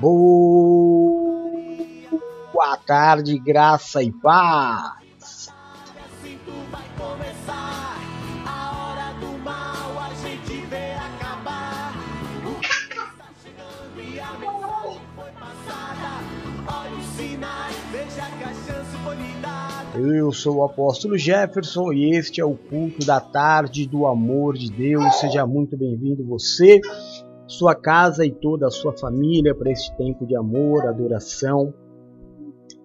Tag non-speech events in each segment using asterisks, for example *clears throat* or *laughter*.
Boa tarde, graça e paz. Eu sou o apóstolo Jefferson e este é o culto da tarde do amor de Deus. Seja muito bem-vindo você sua casa e toda a sua família para este tempo de amor, adoração,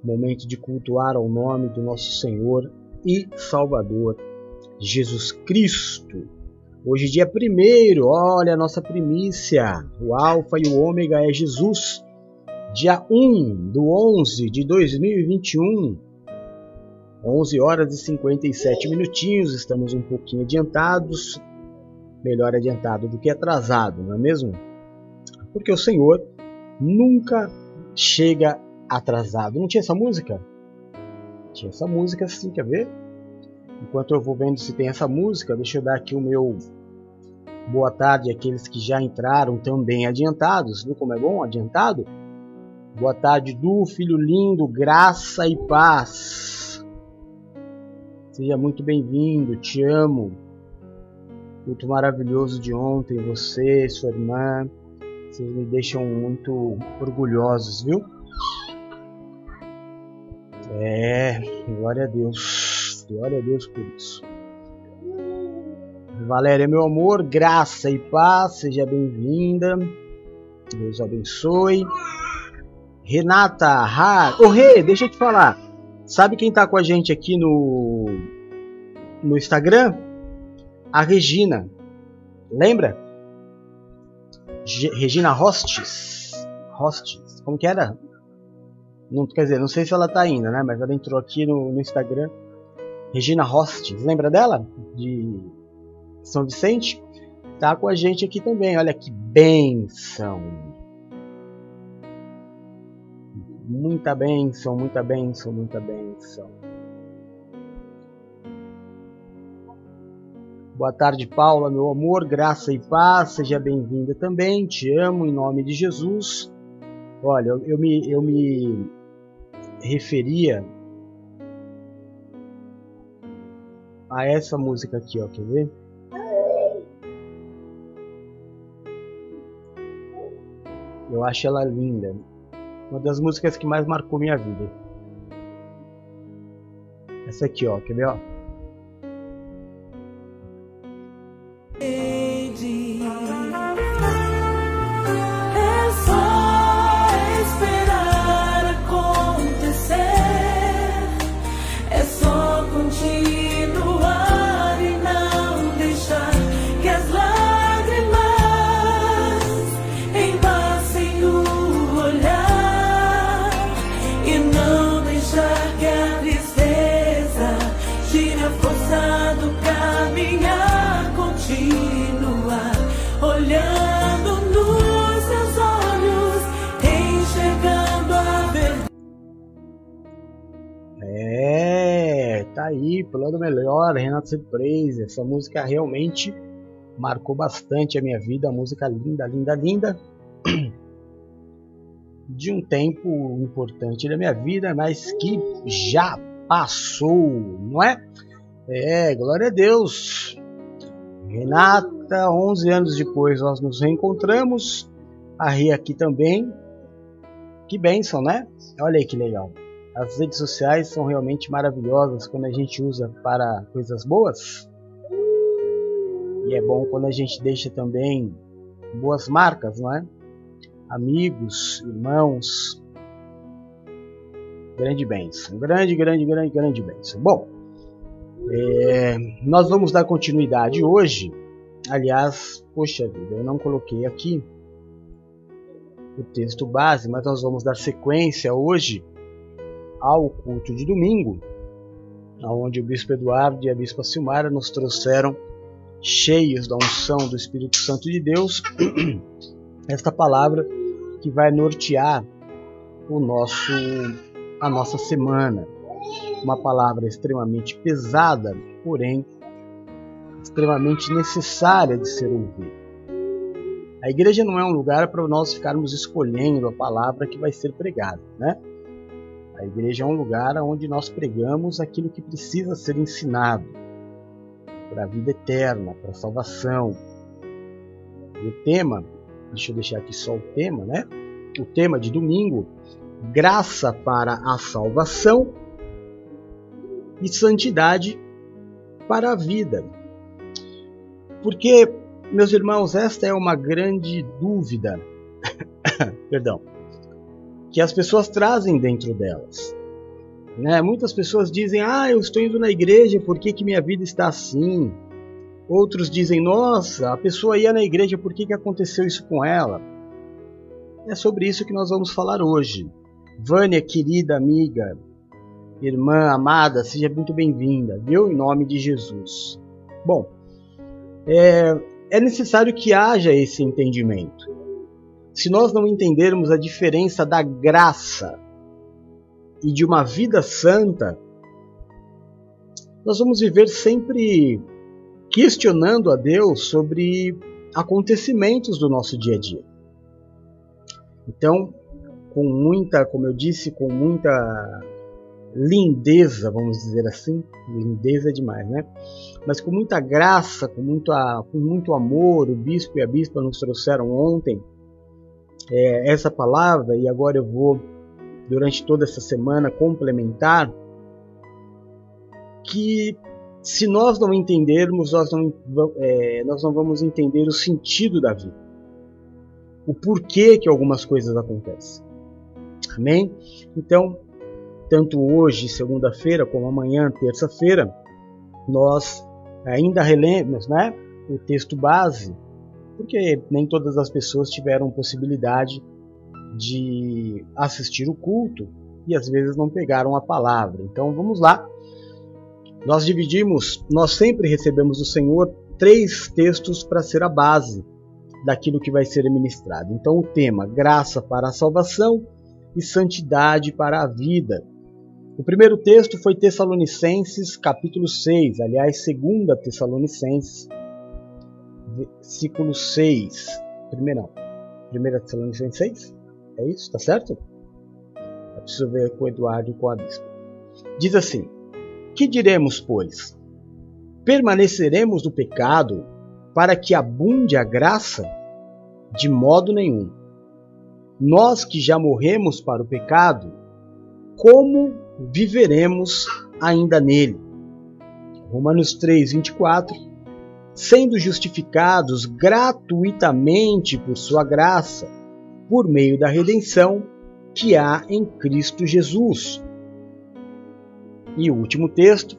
momento de cultuar ao nome do nosso Senhor e Salvador Jesus Cristo. Hoje, dia 1, olha a nossa primícia. O Alfa e o Ômega é Jesus. Dia 1 do 11 de 2021, 11 horas e 57 minutinhos. Estamos um pouquinho adiantados, melhor adiantado do que atrasado, não é mesmo? Porque o Senhor nunca chega atrasado. Não tinha essa música? Tinha essa música sim, quer ver? Enquanto eu vou vendo se tem essa música, deixa eu dar aqui o meu boa tarde àqueles que já entraram também adiantados. Viu como é bom adiantado? Boa tarde, Du, filho lindo, graça e paz. Seja muito bem-vindo, te amo culto maravilhoso de ontem, você, sua irmã, vocês me deixam muito orgulhosos, viu? É, glória a Deus, glória a Deus por isso. Valéria, meu amor, graça e paz, seja bem-vinda. Deus abençoe. Renata Har, ô oh, Rê, deixa eu te falar. Sabe quem tá com a gente aqui no no Instagram? A Regina. Lembra? G Regina Hostes. Hostes. Como que era? Não, quer dizer, não sei se ela tá ainda, né? Mas ela entrou aqui no, no Instagram. Regina Hostes. Lembra dela? De São Vicente? Tá com a gente aqui também. Olha que benção. Muita benção, muita benção, muita benção. Boa tarde, Paula, meu amor, graça e paz, seja bem-vinda também, te amo em nome de Jesus. Olha, eu, eu, me, eu me referia a essa música aqui, ó, quer ver? Eu acho ela linda. Uma das músicas que mais marcou minha vida. Essa aqui, ó, quer ver, ó? Aí, pulando melhor, Renato Surprise. Essa música realmente marcou bastante a minha vida. Música linda, linda, linda. *clears throat* De um tempo importante da minha vida, mas que já passou, não é? É, glória a Deus. Renata, 11 anos depois nós nos reencontramos. A Ria aqui também. Que bênção, né? Olha aí que legal. As redes sociais são realmente maravilhosas quando a gente usa para coisas boas. E é bom quando a gente deixa também boas marcas, não é? Amigos, irmãos. Grande bênção. Grande, grande, grande, grande bênção. Bom, é, nós vamos dar continuidade hoje. Aliás, poxa vida, eu não coloquei aqui o texto base, mas nós vamos dar sequência hoje ao culto de domingo, onde o bispo Eduardo e a bispa Silmara nos trouxeram cheios da unção do Espírito Santo de Deus *clears throat* esta palavra que vai nortear o nosso a nossa semana. Uma palavra extremamente pesada, porém extremamente necessária de ser ouvida. A igreja não é um lugar para nós ficarmos escolhendo a palavra que vai ser pregada, né? A igreja é um lugar onde nós pregamos aquilo que precisa ser ensinado para a vida eterna, para a salvação. E o tema, deixa eu deixar aqui só o tema, né? O tema de domingo, graça para a salvação e santidade para a vida. Porque, meus irmãos, esta é uma grande dúvida. *coughs* Perdão que as pessoas trazem dentro delas. Né? Muitas pessoas dizem: Ah, eu estou indo na igreja, por que, que minha vida está assim? Outros dizem: Nossa, a pessoa ia na igreja, por que, que aconteceu isso com ela? É sobre isso que nós vamos falar hoje. Vânia, querida amiga, irmã amada, seja muito bem-vinda, viu? Em nome de Jesus. Bom, é, é necessário que haja esse entendimento se nós não entendermos a diferença da graça e de uma vida santa, nós vamos viver sempre questionando a Deus sobre acontecimentos do nosso dia a dia. Então, com muita, como eu disse, com muita lindeza, vamos dizer assim, lindeza é demais, né? Mas com muita graça, com muito, com muito amor, o bispo e a bispa nos trouxeram ontem é, essa palavra, e agora eu vou, durante toda essa semana, complementar, que se nós não entendermos, nós não, é, nós não vamos entender o sentido da vida, o porquê que algumas coisas acontecem. Amém? Então, tanto hoje, segunda-feira, como amanhã, terça-feira, nós ainda relemos né, o texto base porque nem todas as pessoas tiveram possibilidade de assistir o culto e às vezes não pegaram a palavra. Então vamos lá. Nós dividimos, nós sempre recebemos do Senhor três textos para ser a base daquilo que vai ser ministrado. Então o tema graça para a salvação e santidade para a vida. O primeiro texto foi Tessalonicenses, capítulo 6, aliás, segunda Tessalonicenses, versículo 6. Primeiro, primeira Tessalonicenses 6? É isso? Tá certo? Eu preciso ver com o Eduardo e com a bispa. Diz assim: Que diremos, pois? Permaneceremos no pecado para que abunde a graça? De modo nenhum. Nós que já morremos para o pecado, como viveremos ainda nele? Romanos 3, 24 sendo justificados gratuitamente por Sua graça, por meio da redenção que há em Cristo Jesus. E o último texto,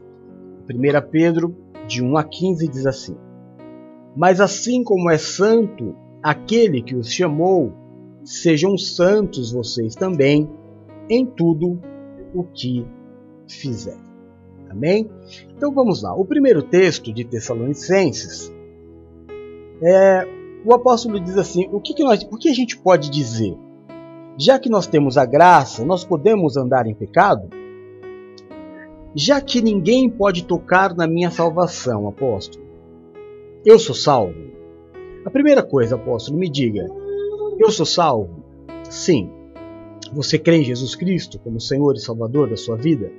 1 Pedro, de 1 a 15, diz assim: Mas assim como é santo aquele que os chamou, sejam santos vocês também em tudo o que fizerem. Amém? Então vamos lá. O primeiro texto de Tessalonicenses, é, o apóstolo diz assim: o que, que, nós, o que a gente pode dizer? Já que nós temos a graça, nós podemos andar em pecado? Já que ninguém pode tocar na minha salvação, apóstolo, eu sou salvo? A primeira coisa, apóstolo, me diga: eu sou salvo? Sim. Você crê em Jesus Cristo como Senhor e Salvador da sua vida?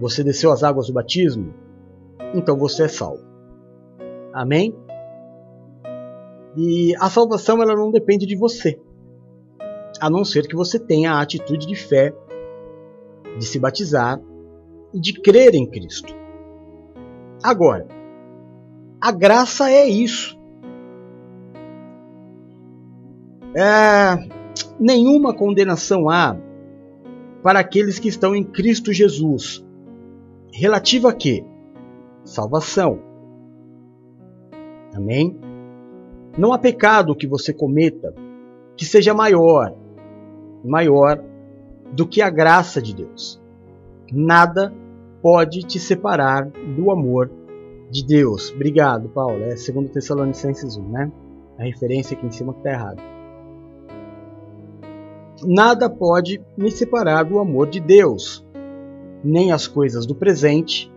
Você desceu as águas do batismo? Então você é salvo. Amém? E a salvação ela não depende de você, a não ser que você tenha a atitude de fé, de se batizar e de crer em Cristo. Agora, a graça é isso. É, nenhuma condenação há para aqueles que estão em Cristo Jesus, Relativo a quê? Salvação. Amém? Não há pecado que você cometa que seja maior, maior do que a graça de Deus. Nada pode te separar do amor de Deus. Obrigado, Paulo. É 2 Tessalonicenses 1, né? A referência aqui em cima que está errada. Nada pode me separar do amor de Deus nem as coisas do presente,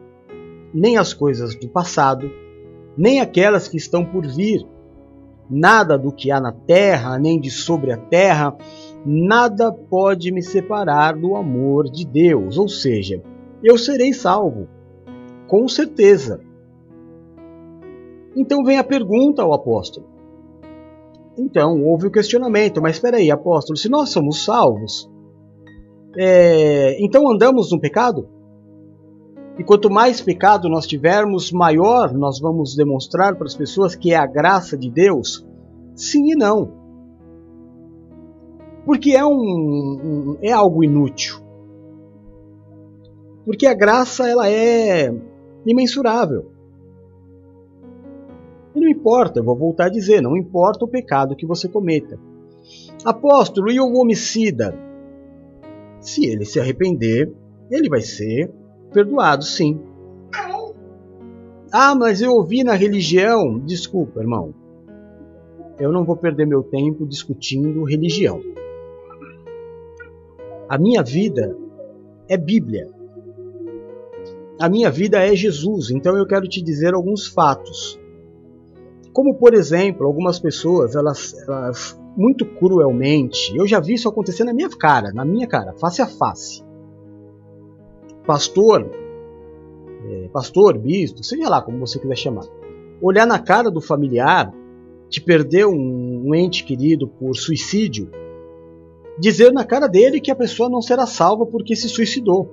nem as coisas do passado, nem aquelas que estão por vir. nada do que há na terra, nem de sobre a terra, nada pode me separar do amor de Deus. Ou seja, eu serei salvo, com certeza. Então vem a pergunta ao apóstolo. Então houve o questionamento, mas espera aí, apóstolo, se nós somos salvos, é, então andamos no pecado? E quanto mais pecado nós tivermos, maior nós vamos demonstrar para as pessoas que é a graça de Deus? Sim e não. Porque é, um, um é algo inútil. Porque a graça ela é imensurável. E não importa, eu vou voltar a dizer, não importa o pecado que você cometa. Apóstolo, e o homicida? Se ele se arrepender, ele vai ser perdoado, sim. Ah, mas eu ouvi na religião. Desculpa, irmão. Eu não vou perder meu tempo discutindo religião. A minha vida é Bíblia. A minha vida é Jesus, então eu quero te dizer alguns fatos. Como, por exemplo, algumas pessoas, elas, elas muito cruelmente, eu já vi isso acontecer na minha cara, na minha cara, face a face pastor, é, pastor, bispo, seja lá como você quiser chamar, olhar na cara do familiar que perdeu um, um ente querido por suicídio, dizer na cara dele que a pessoa não será salva porque se suicidou.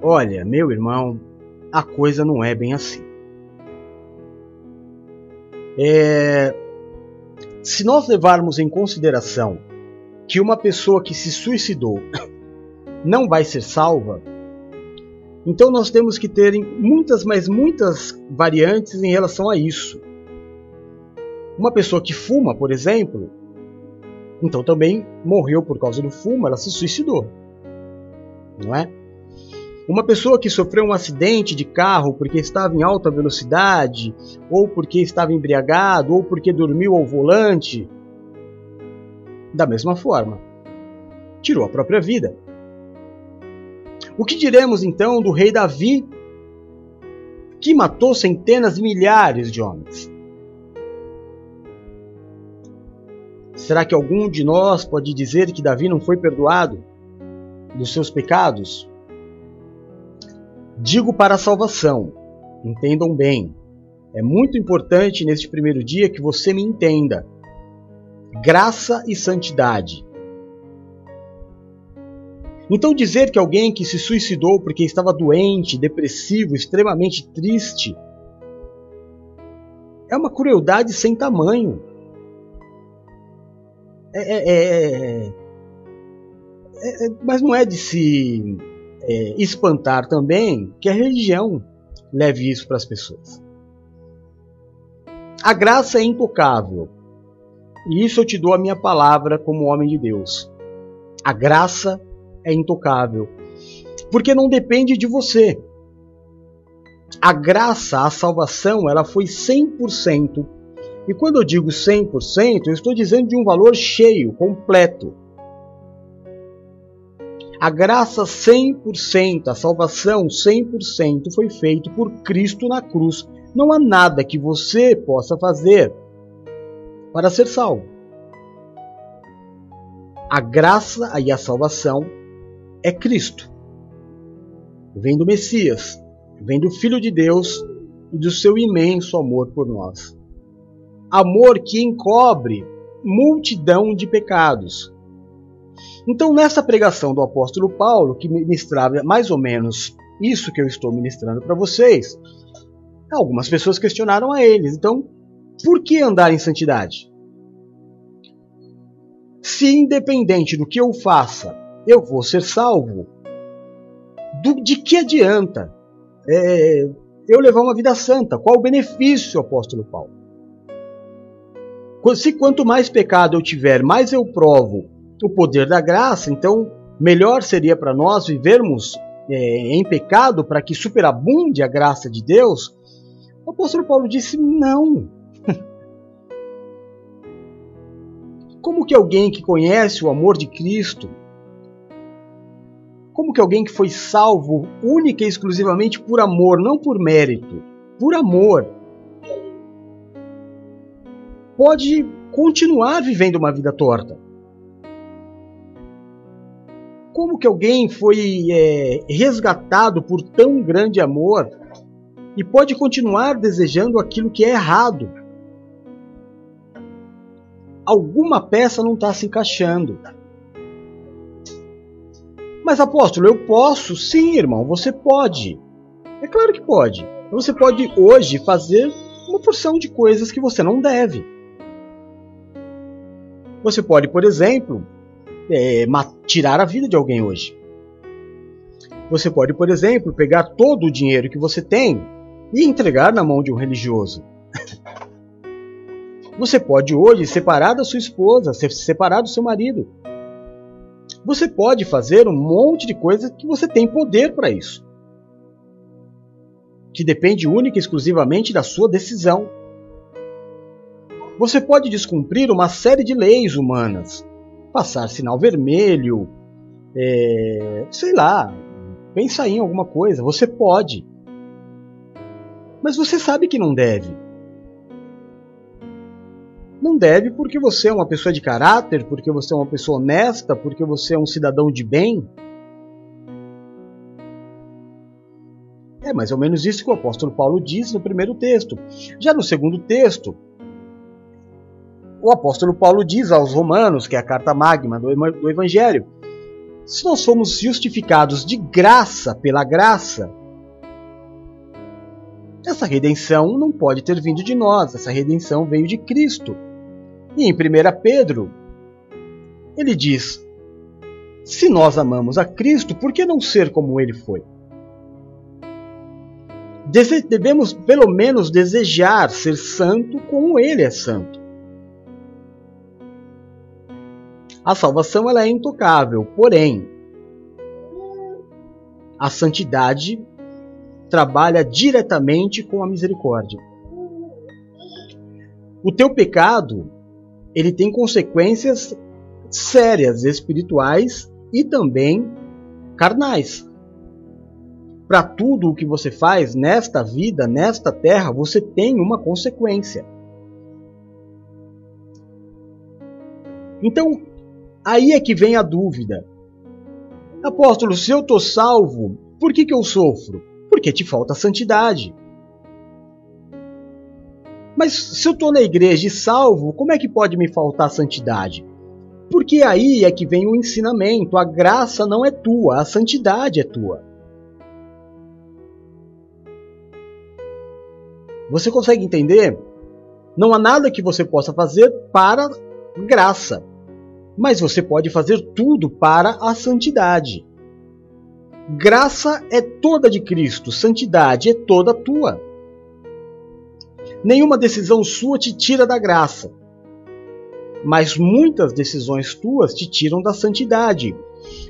Olha, meu irmão, a coisa não é bem assim. É, se nós levarmos em consideração que uma pessoa que se suicidou *coughs* não vai ser salva, então nós temos que ter muitas, mas muitas variantes em relação a isso. Uma pessoa que fuma, por exemplo, então também morreu por causa do fumo, ela se suicidou. Não é? Uma pessoa que sofreu um acidente de carro porque estava em alta velocidade, ou porque estava embriagado, ou porque dormiu ao volante, da mesma forma. Tirou a própria vida. O que diremos então do rei Davi, que matou centenas milhares de homens? Será que algum de nós pode dizer que Davi não foi perdoado dos seus pecados? Digo para a salvação, entendam bem. É muito importante neste primeiro dia que você me entenda graça e santidade. Então, dizer que alguém que se suicidou porque estava doente, depressivo, extremamente triste, é uma crueldade sem tamanho. É, é, é, é, é mas não é de se é, espantar também que a religião leve isso para as pessoas. A graça é intocável, e isso eu te dou a minha palavra como homem de Deus. A graça é intocável, porque não depende de você. A graça, a salvação, ela foi 100%. E quando eu digo 100%, eu estou dizendo de um valor cheio, completo. A graça 100%, a salvação 100% foi feito por Cristo na cruz. Não há nada que você possa fazer para ser salvo. A graça e a salvação é Cristo. Vem do Messias, vem do Filho de Deus e do seu imenso amor por nós. Amor que encobre multidão de pecados. Então, nessa pregação do apóstolo Paulo, que ministrava mais ou menos isso que eu estou ministrando para vocês, algumas pessoas questionaram a eles. Então, por que andar em santidade? Se independente do que eu faça, eu vou ser salvo, do, de que adianta é, eu levar uma vida santa? Qual o benefício, apóstolo Paulo? Se quanto mais pecado eu tiver, mais eu provo o poder da graça, então melhor seria para nós vivermos é, em pecado para que superabunde a graça de Deus? O apóstolo Paulo disse: não. *laughs* Como que alguém que conhece o amor de Cristo, como que alguém que foi salvo única e exclusivamente por amor, não por mérito, por amor, pode continuar vivendo uma vida torta? Como que alguém foi é, resgatado por tão grande amor e pode continuar desejando aquilo que é errado? Alguma peça não está se encaixando. Mas apóstolo, eu posso? Sim, irmão, você pode. É claro que pode. Você pode hoje fazer uma porção de coisas que você não deve. Você pode, por exemplo, é, tirar a vida de alguém hoje. Você pode, por exemplo, pegar todo o dinheiro que você tem e entregar na mão de um religioso. *laughs* Você pode hoje separar da sua esposa, separar do seu marido. Você pode fazer um monte de coisas que você tem poder para isso. Que depende única e exclusivamente da sua decisão. Você pode descumprir uma série de leis humanas, passar sinal vermelho, é, sei lá, pensar em alguma coisa. Você pode. Mas você sabe que não deve. Não deve porque você é uma pessoa de caráter, porque você é uma pessoa honesta, porque você é um cidadão de bem. É mais ou menos isso que o apóstolo Paulo diz no primeiro texto. Já no segundo texto, o apóstolo Paulo diz aos Romanos, que é a carta magma do Evangelho, se nós somos justificados de graça pela graça, essa redenção não pode ter vindo de nós, essa redenção veio de Cristo. E em 1 Pedro, ele diz: Se nós amamos a Cristo, por que não ser como ele foi? Devemos pelo menos desejar ser santo como ele é santo. A salvação ela é intocável, porém, a santidade trabalha diretamente com a misericórdia. O teu pecado, ele tem consequências sérias, espirituais e também carnais. Para tudo o que você faz nesta vida, nesta terra, você tem uma consequência. Então, Aí é que vem a dúvida. Apóstolo, se eu estou salvo, por que, que eu sofro? Porque te falta santidade. Mas se eu estou na igreja e salvo, como é que pode me faltar santidade? Porque aí é que vem o ensinamento: a graça não é tua, a santidade é tua. Você consegue entender? Não há nada que você possa fazer para graça mas você pode fazer tudo para a santidade. Graça é toda de Cristo, santidade é toda tua. Nenhuma decisão sua te tira da graça, mas muitas decisões tuas te tiram da santidade.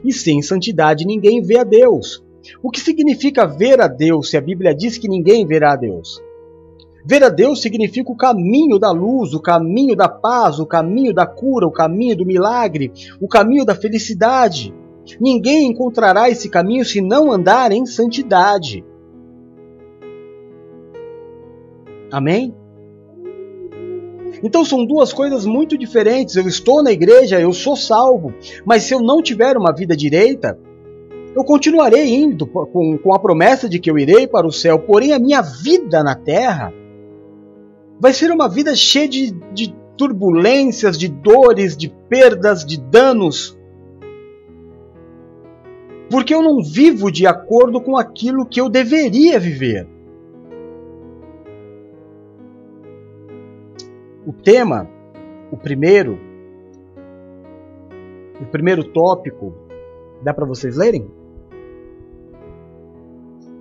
E sem santidade ninguém vê a Deus. O que significa ver a Deus se a Bíblia diz que ninguém verá a Deus? Ver a Deus significa o caminho da luz, o caminho da paz, o caminho da cura, o caminho do milagre, o caminho da felicidade. Ninguém encontrará esse caminho se não andar em santidade. Amém? Então são duas coisas muito diferentes. Eu estou na igreja, eu sou salvo, mas se eu não tiver uma vida direita, eu continuarei indo com, a promessa de que eu irei para o céu, porém a minha vida na terra Vai ser uma vida cheia de, de turbulências, de dores, de perdas, de danos. Porque eu não vivo de acordo com aquilo que eu deveria viver. O tema, o primeiro, o primeiro tópico, dá para vocês lerem?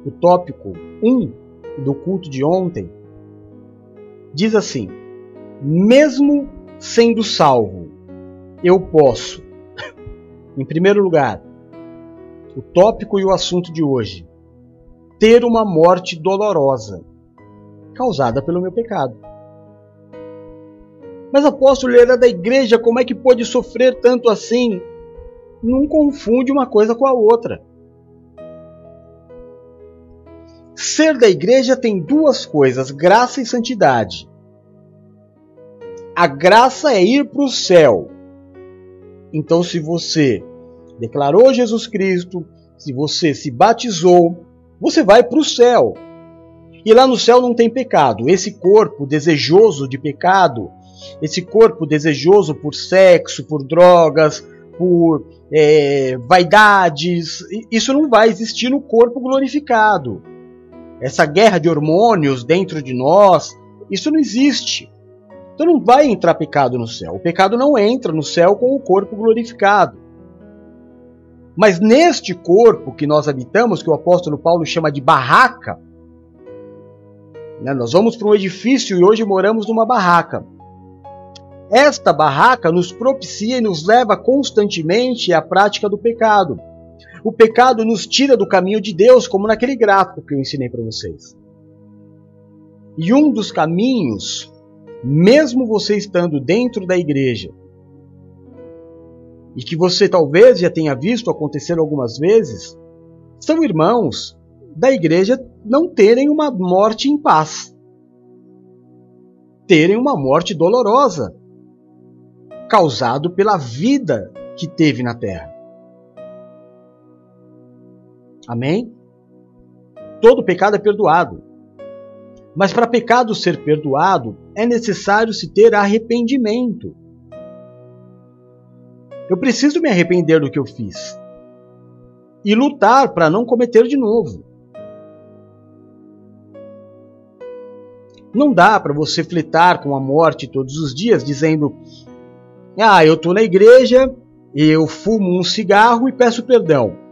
O tópico 1 um do culto de ontem diz assim: mesmo sendo salvo, eu posso, *laughs* em primeiro lugar, o tópico e o assunto de hoje, ter uma morte dolorosa causada pelo meu pecado. Mas apóstolo, ele era da igreja, como é que pôde sofrer tanto assim? Não confunde uma coisa com a outra. Ser da igreja tem duas coisas: graça e santidade. A graça é ir para o céu. Então, se você declarou Jesus Cristo, se você se batizou, você vai para o céu. E lá no céu não tem pecado. Esse corpo desejoso de pecado, esse corpo desejoso por sexo, por drogas, por é, vaidades, isso não vai existir no corpo glorificado. Essa guerra de hormônios dentro de nós, isso não existe. Então não vai entrar pecado no céu. O pecado não entra no céu com o corpo glorificado. Mas neste corpo que nós habitamos, que o apóstolo Paulo chama de barraca, né, nós vamos para um edifício e hoje moramos numa barraca. Esta barraca nos propicia e nos leva constantemente à prática do pecado. O pecado nos tira do caminho de Deus, como naquele gráfico que eu ensinei para vocês. E um dos caminhos, mesmo você estando dentro da igreja, e que você talvez já tenha visto acontecer algumas vezes, são irmãos da igreja não terem uma morte em paz, terem uma morte dolorosa, causado pela vida que teve na terra. Amém? Todo pecado é perdoado. Mas para pecado ser perdoado, é necessário se ter arrependimento. Eu preciso me arrepender do que eu fiz e lutar para não cometer de novo. Não dá para você fletar com a morte todos os dias dizendo: "Ah, eu estou na igreja, eu fumo um cigarro e peço perdão.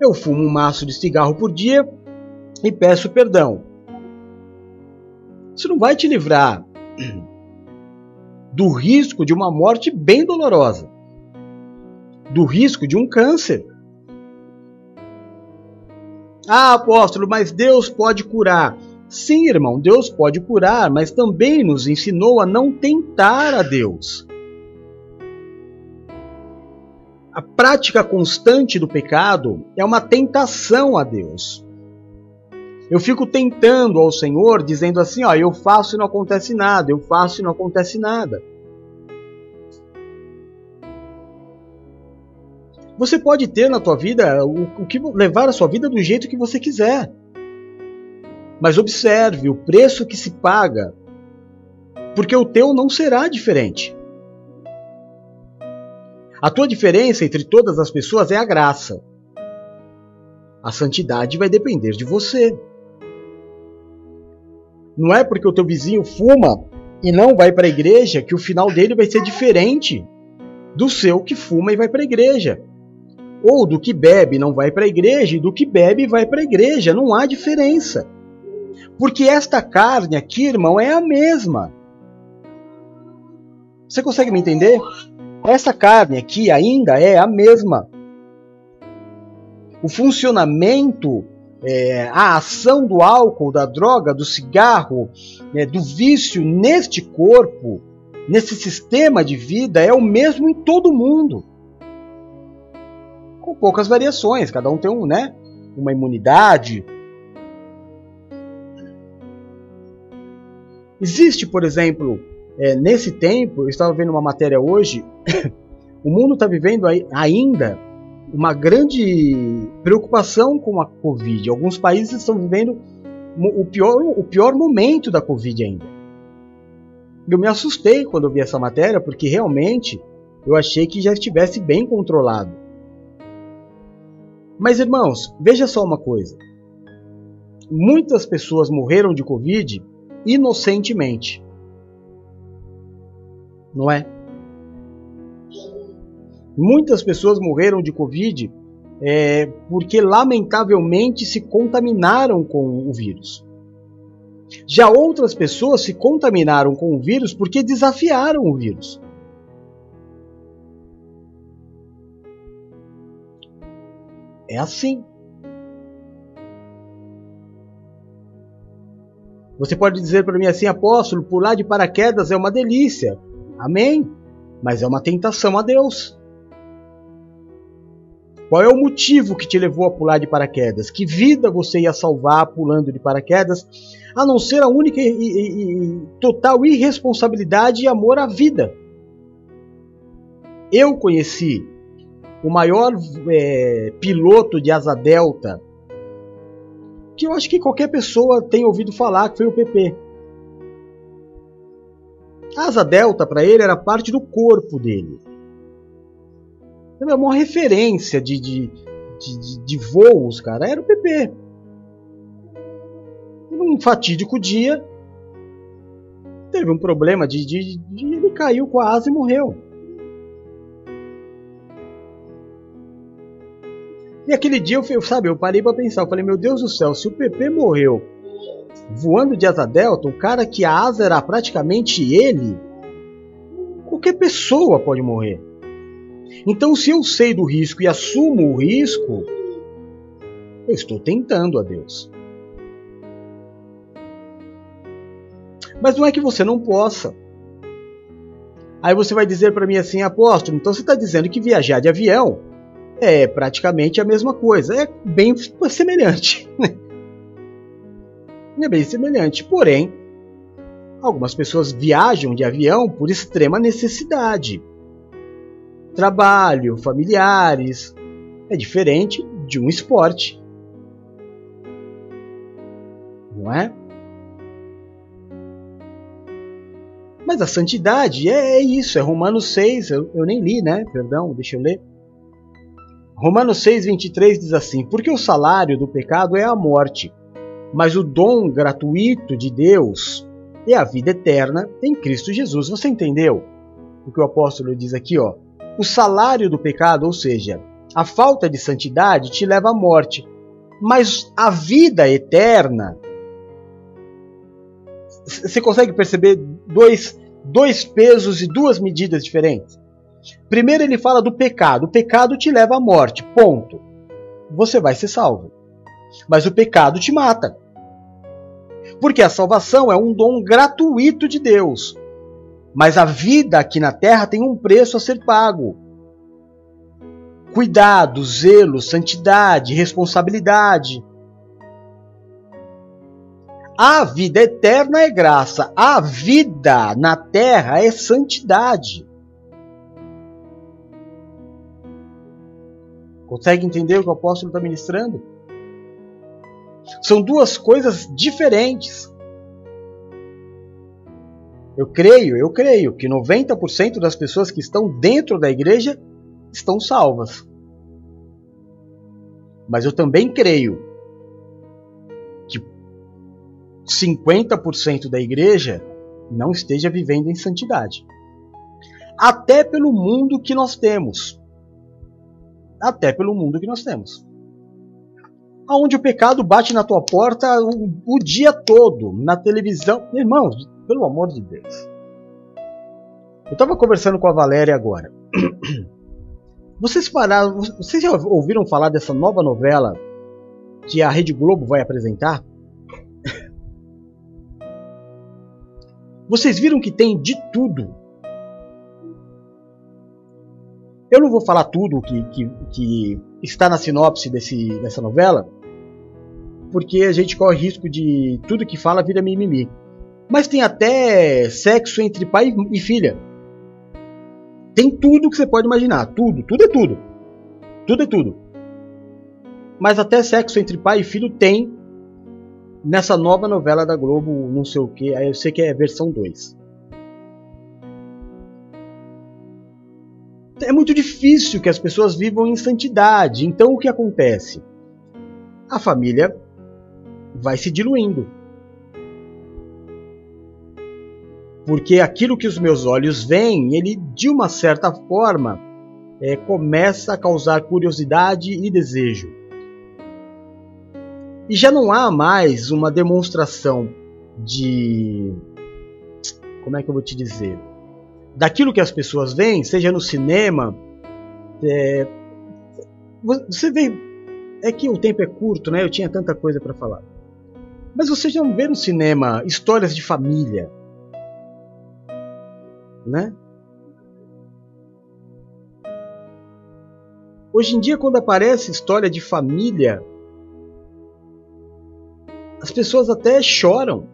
Eu fumo um maço de cigarro por dia e peço perdão." Isso não vai te livrar do risco de uma morte bem dolorosa, do risco de um câncer. Ah, apóstolo, mas Deus pode curar. Sim, irmão, Deus pode curar, mas também nos ensinou a não tentar a Deus. A prática constante do pecado é uma tentação a Deus. Eu fico tentando ao Senhor, dizendo assim: ó, eu faço e não acontece nada, eu faço e não acontece nada. Você pode ter na tua vida o, o que levar a sua vida do jeito que você quiser. Mas observe o preço que se paga, porque o teu não será diferente. A tua diferença entre todas as pessoas é a graça. A santidade vai depender de você. Não é porque o teu vizinho fuma e não vai para a igreja que o final dele vai ser diferente do seu que fuma e vai para a igreja. Ou do que bebe não vai para a igreja e do que bebe e vai para a igreja. Não há diferença. Porque esta carne aqui, irmão, é a mesma. Você consegue me entender? Essa carne aqui ainda é a mesma. O funcionamento é, a ação do álcool, da droga, do cigarro, é, do vício neste corpo, nesse sistema de vida, é o mesmo em todo mundo. Com poucas variações, cada um tem um, né, uma imunidade. Existe, por exemplo, é, nesse tempo, eu estava vendo uma matéria hoje, *coughs* o mundo está vivendo ainda uma grande preocupação com a Covid. Alguns países estão vivendo o pior, o pior momento da Covid ainda. Eu me assustei quando eu vi essa matéria, porque realmente eu achei que já estivesse bem controlado. Mas irmãos, veja só uma coisa. Muitas pessoas morreram de Covid inocentemente. Não é? Muitas pessoas morreram de Covid é, porque, lamentavelmente, se contaminaram com o vírus. Já outras pessoas se contaminaram com o vírus porque desafiaram o vírus. É assim. Você pode dizer para mim assim, apóstolo, pular de paraquedas é uma delícia. Amém. Mas é uma tentação a Deus. Qual é o motivo que te levou a pular de paraquedas? Que vida você ia salvar pulando de paraquedas, a não ser a única e, e, e total irresponsabilidade e amor à vida? Eu conheci o maior é, piloto de asa delta que eu acho que qualquer pessoa tem ouvido falar, que foi o PP. A asa delta para ele era parte do corpo dele. É uma referência de, de, de, de voos, cara, era o PP. Num fatídico dia, teve um problema de, de, de, ele caiu com a asa e morreu. E aquele dia eu, sabe, eu parei para pensar, eu falei, meu Deus do céu, se o PP morreu voando de asa delta, o cara que a asa era praticamente ele, qualquer pessoa pode morrer. Então, se eu sei do risco e assumo o risco, eu estou tentando a Deus. Mas não é que você não possa. Aí você vai dizer para mim assim, apóstolo, então você está dizendo que viajar de avião é praticamente a mesma coisa. É bem semelhante. *laughs* é bem semelhante. Porém, algumas pessoas viajam de avião por extrema necessidade. Trabalho, familiares. É diferente de um esporte. Não é? Mas a santidade é, é isso, é Romanos 6, eu, eu nem li, né? Perdão, deixa eu ler. Romanos 6,23 diz assim: Porque o salário do pecado é a morte, mas o dom gratuito de Deus é a vida eterna em Cristo Jesus. Você entendeu o que o apóstolo diz aqui? Ó? O salário do pecado, ou seja, a falta de santidade, te leva à morte, mas a vida eterna. Você consegue perceber dois, dois pesos e duas medidas diferentes? Primeiro ele fala do pecado. O pecado te leva à morte. Ponto. Você vai ser salvo. Mas o pecado te mata. Porque a salvação é um dom gratuito de Deus. Mas a vida aqui na terra tem um preço a ser pago. Cuidado, zelo, santidade, responsabilidade. A vida eterna é graça, a vida na terra é santidade. Consegue entender o que o apóstolo está ministrando? São duas coisas diferentes. Eu creio, eu creio que 90% das pessoas que estão dentro da igreja estão salvas. Mas eu também creio que 50% da igreja não esteja vivendo em santidade. Até pelo mundo que nós temos até pelo mundo que nós temos. Onde o pecado bate na tua porta o, o dia todo, na televisão. Irmãos, pelo amor de Deus. Eu estava conversando com a Valéria agora. *clears throat* Vocês pararam, vocês já ouviram falar dessa nova novela que a Rede Globo vai apresentar? *laughs* Vocês viram que tem de tudo Eu não vou falar tudo que, que, que está na sinopse desse, dessa novela, porque a gente corre risco de tudo que fala vira mimimi. Mas tem até sexo entre pai e filha. Tem tudo que você pode imaginar. Tudo, tudo é tudo. Tudo é tudo. Mas até sexo entre pai e filho tem nessa nova novela da Globo, não sei o que. Eu sei que é versão 2. é muito difícil que as pessoas vivam em santidade. Então o que acontece? A família vai se diluindo. Porque aquilo que os meus olhos veem, ele de uma certa forma é, começa a causar curiosidade e desejo. E já não há mais uma demonstração de. Como é que eu vou te dizer? daquilo que as pessoas veem, seja no cinema, é, você vê é que o tempo é curto, né? Eu tinha tanta coisa para falar. Mas você já não vê no cinema histórias de família, né? Hoje em dia, quando aparece história de família, as pessoas até choram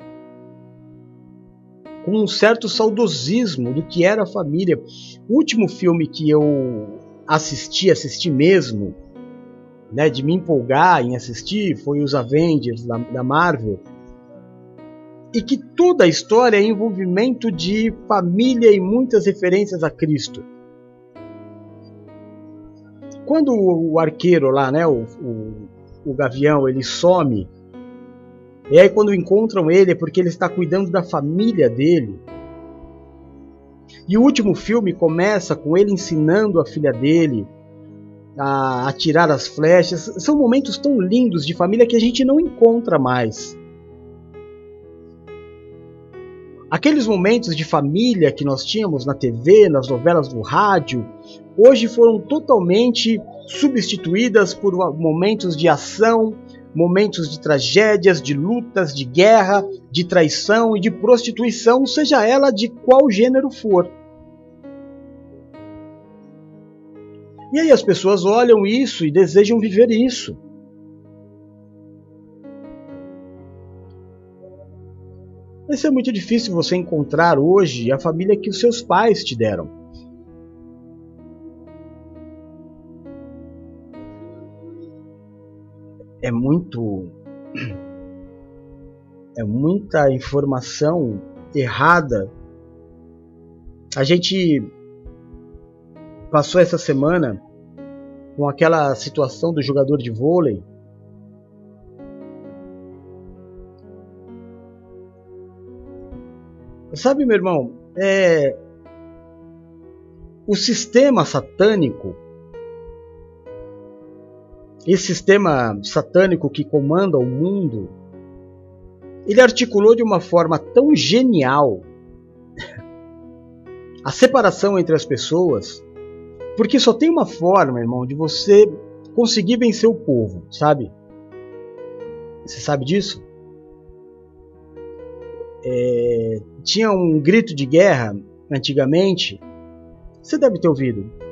com um certo saudosismo do que era a família. O último filme que eu assisti, assisti mesmo, né, de me empolgar em assistir, foi os Avengers da, da Marvel. E que toda a história é envolvimento de família e muitas referências a Cristo. Quando o arqueiro lá, né, o, o, o gavião, ele some e aí quando encontram ele é porque ele está cuidando da família dele. E o último filme começa com ele ensinando a filha dele a atirar as flechas. São momentos tão lindos de família que a gente não encontra mais. Aqueles momentos de família que nós tínhamos na TV, nas novelas do rádio, hoje foram totalmente substituídas por momentos de ação, momentos de tragédias, de lutas, de guerra, de traição e de prostituição, seja ela de qual gênero for. E aí as pessoas olham isso e desejam viver isso. Vai ser muito difícil você encontrar hoje a família que os seus pais te deram. é muito *clears throat* é muita informação errada. A gente passou essa semana com aquela situação do jogador de vôlei. Sabe, meu irmão, é o sistema satânico esse sistema satânico que comanda o mundo, ele articulou de uma forma tão genial *laughs* a separação entre as pessoas, porque só tem uma forma, irmão, de você conseguir vencer o povo, sabe? Você sabe disso? É, tinha um grito de guerra antigamente, você deve ter ouvido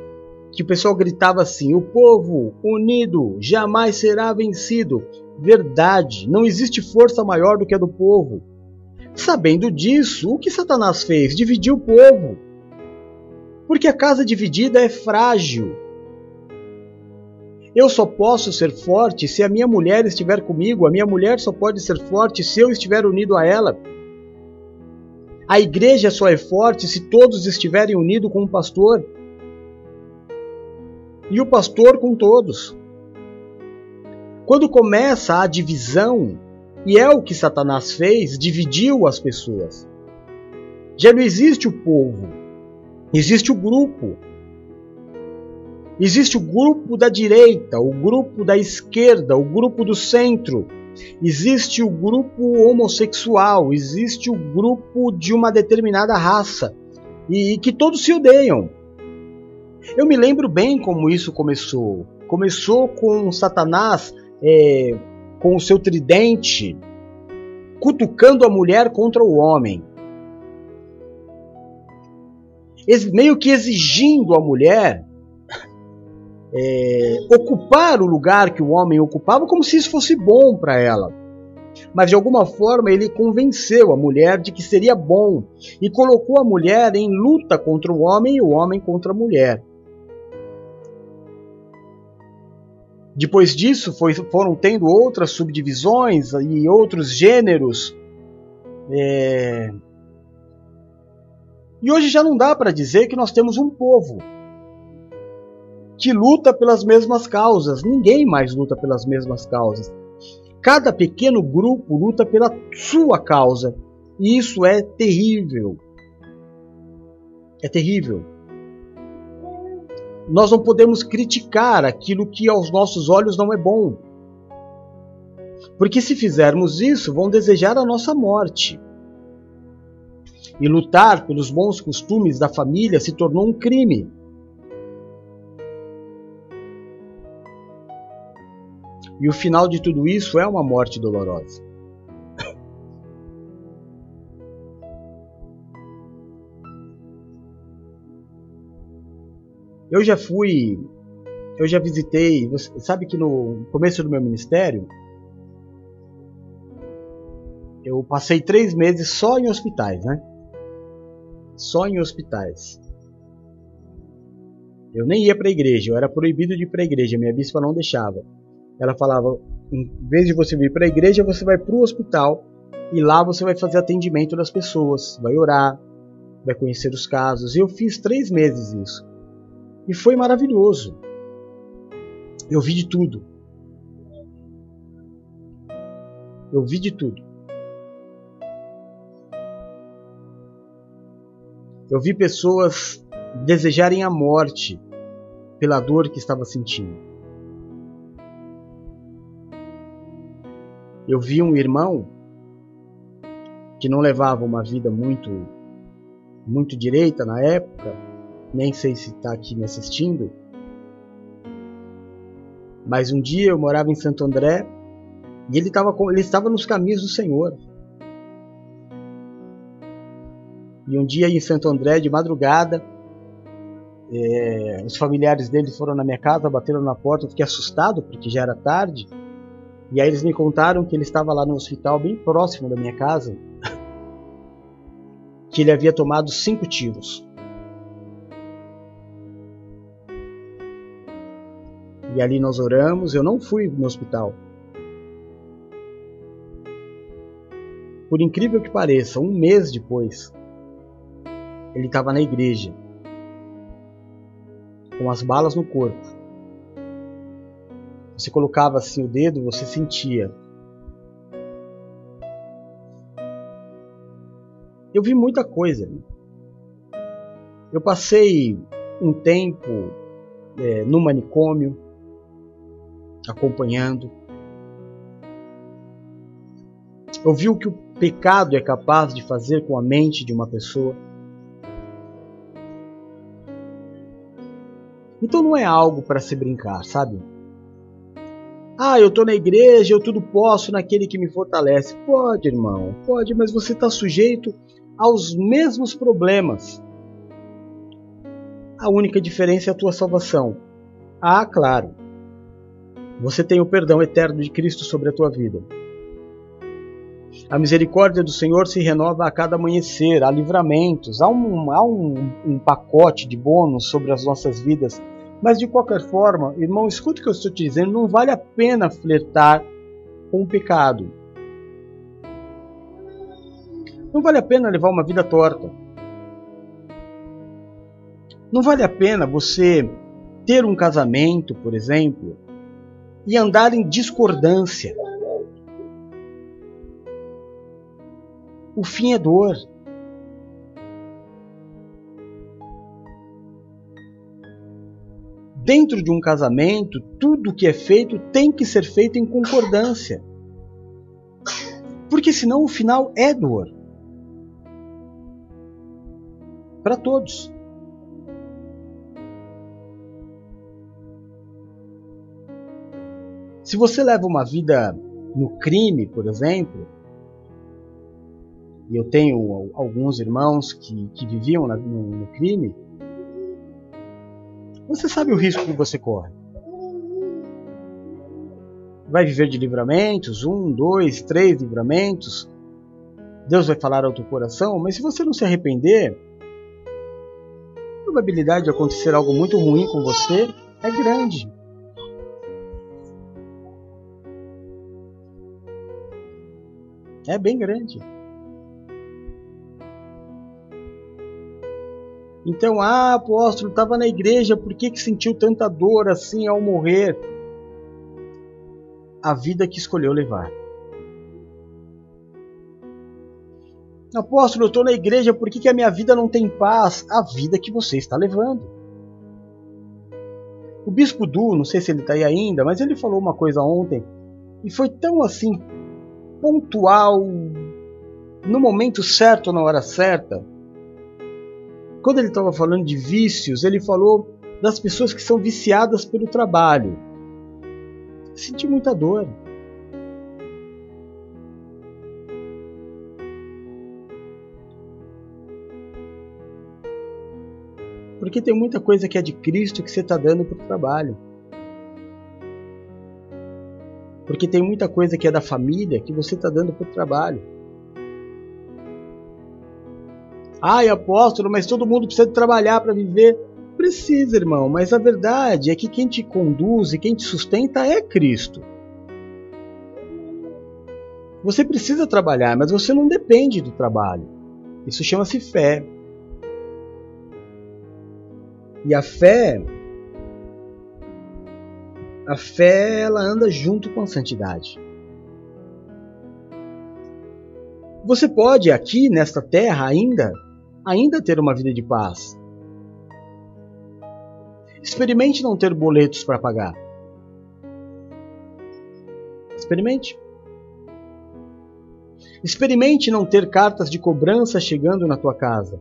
que o pessoal gritava assim: o povo unido jamais será vencido. Verdade, não existe força maior do que a do povo. Sabendo disso, o que Satanás fez? Dividiu o povo. Porque a casa dividida é frágil. Eu só posso ser forte se a minha mulher estiver comigo, a minha mulher só pode ser forte se eu estiver unido a ela. A igreja só é forte se todos estiverem unidos com o pastor e o pastor com todos. Quando começa a divisão, e é o que Satanás fez, dividiu as pessoas. Já não existe o povo, existe o grupo. Existe o grupo da direita, o grupo da esquerda, o grupo do centro. Existe o grupo homossexual, existe o grupo de uma determinada raça. E, e que todos se odeiam. Eu me lembro bem como isso começou. Começou com Satanás é, com o seu tridente cutucando a mulher contra o homem. Meio que exigindo a mulher é, ocupar o lugar que o homem ocupava, como se isso fosse bom para ela. Mas de alguma forma ele convenceu a mulher de que seria bom e colocou a mulher em luta contra o homem e o homem contra a mulher. Depois disso, foi, foram tendo outras subdivisões e outros gêneros. É... E hoje já não dá para dizer que nós temos um povo que luta pelas mesmas causas. Ninguém mais luta pelas mesmas causas. Cada pequeno grupo luta pela sua causa. E isso é terrível. É terrível nós não podemos criticar aquilo que aos nossos olhos não é bom. Porque se fizermos isso, vão desejar a nossa morte. E lutar pelos bons costumes da família se tornou um crime. E o final de tudo isso é uma morte dolorosa. Eu já fui eu já visitei. Você sabe que no começo do meu ministério eu passei três meses só em hospitais, né? Só em hospitais. Eu nem ia para a igreja, eu era proibido de ir para a igreja, minha bispa não deixava. Ela falava: em vez de você vir para a igreja, você vai para o hospital e lá você vai fazer atendimento das pessoas, vai orar, vai conhecer os casos. E eu fiz três meses isso. E foi maravilhoso. Eu vi de tudo. Eu vi de tudo. Eu vi pessoas desejarem a morte pela dor que estava sentindo. Eu vi um irmão que não levava uma vida muito muito direita na época, nem sei se está aqui me assistindo, mas um dia eu morava em Santo André e ele, tava, ele estava nos caminhos do Senhor. E um dia em Santo André, de madrugada, é, os familiares dele foram na minha casa, bateram na porta, eu fiquei assustado porque já era tarde. E aí eles me contaram que ele estava lá no hospital bem próximo da minha casa, *laughs* que ele havia tomado cinco tiros. E ali nós oramos, eu não fui no hospital. Por incrível que pareça, um mês depois, ele estava na igreja, com as balas no corpo. Você colocava assim o dedo, você sentia. Eu vi muita coisa. Eu passei um tempo é, no manicômio, acompanhando. Eu vi o que o pecado é capaz de fazer com a mente de uma pessoa. Então não é algo para se brincar, sabe? Ah, eu estou na igreja, eu tudo posso naquele que me fortalece. Pode, irmão, pode, mas você está sujeito aos mesmos problemas. A única diferença é a tua salvação. Ah, claro. Você tem o perdão eterno de Cristo sobre a tua vida. A misericórdia do Senhor se renova a cada amanhecer, há livramentos, há um, há um, um pacote de bônus sobre as nossas vidas mas de qualquer forma, irmão, escute o que eu estou te dizendo, não vale a pena flertar com o pecado. Não vale a pena levar uma vida torta. Não vale a pena você ter um casamento, por exemplo, e andar em discordância. O fim é dor. dentro de um casamento, tudo que é feito tem que ser feito em concordância. Porque senão o final é dor. Para todos. Se você leva uma vida no crime, por exemplo, e eu tenho alguns irmãos que, que viviam no, no crime, você sabe o risco que você corre. Vai viver de livramentos, um, dois, três livramentos. Deus vai falar ao teu coração, mas se você não se arrepender, a probabilidade de acontecer algo muito ruim com você é grande. É bem grande. Então, ah, apóstolo, estava na igreja, por que, que sentiu tanta dor assim ao morrer? A vida que escolheu levar. Apóstolo, eu estou na igreja, por que, que a minha vida não tem paz? A vida que você está levando. O bispo Du, não sei se ele está aí ainda, mas ele falou uma coisa ontem e foi tão assim pontual, no momento certo, na hora certa. Quando ele estava falando de vícios, ele falou das pessoas que são viciadas pelo trabalho. Senti muita dor. Porque tem muita coisa que é de Cristo que você está dando para o trabalho. Porque tem muita coisa que é da família que você está dando para o trabalho. Ai, apóstolo, mas todo mundo precisa trabalhar para viver. Precisa, irmão, mas a verdade é que quem te conduz e quem te sustenta é Cristo. Você precisa trabalhar, mas você não depende do trabalho. Isso chama-se fé. E a fé a fé ela anda junto com a santidade. Você pode aqui nesta terra ainda ainda ter uma vida de paz. Experimente não ter boletos para pagar. Experimente. Experimente não ter cartas de cobrança chegando na tua casa.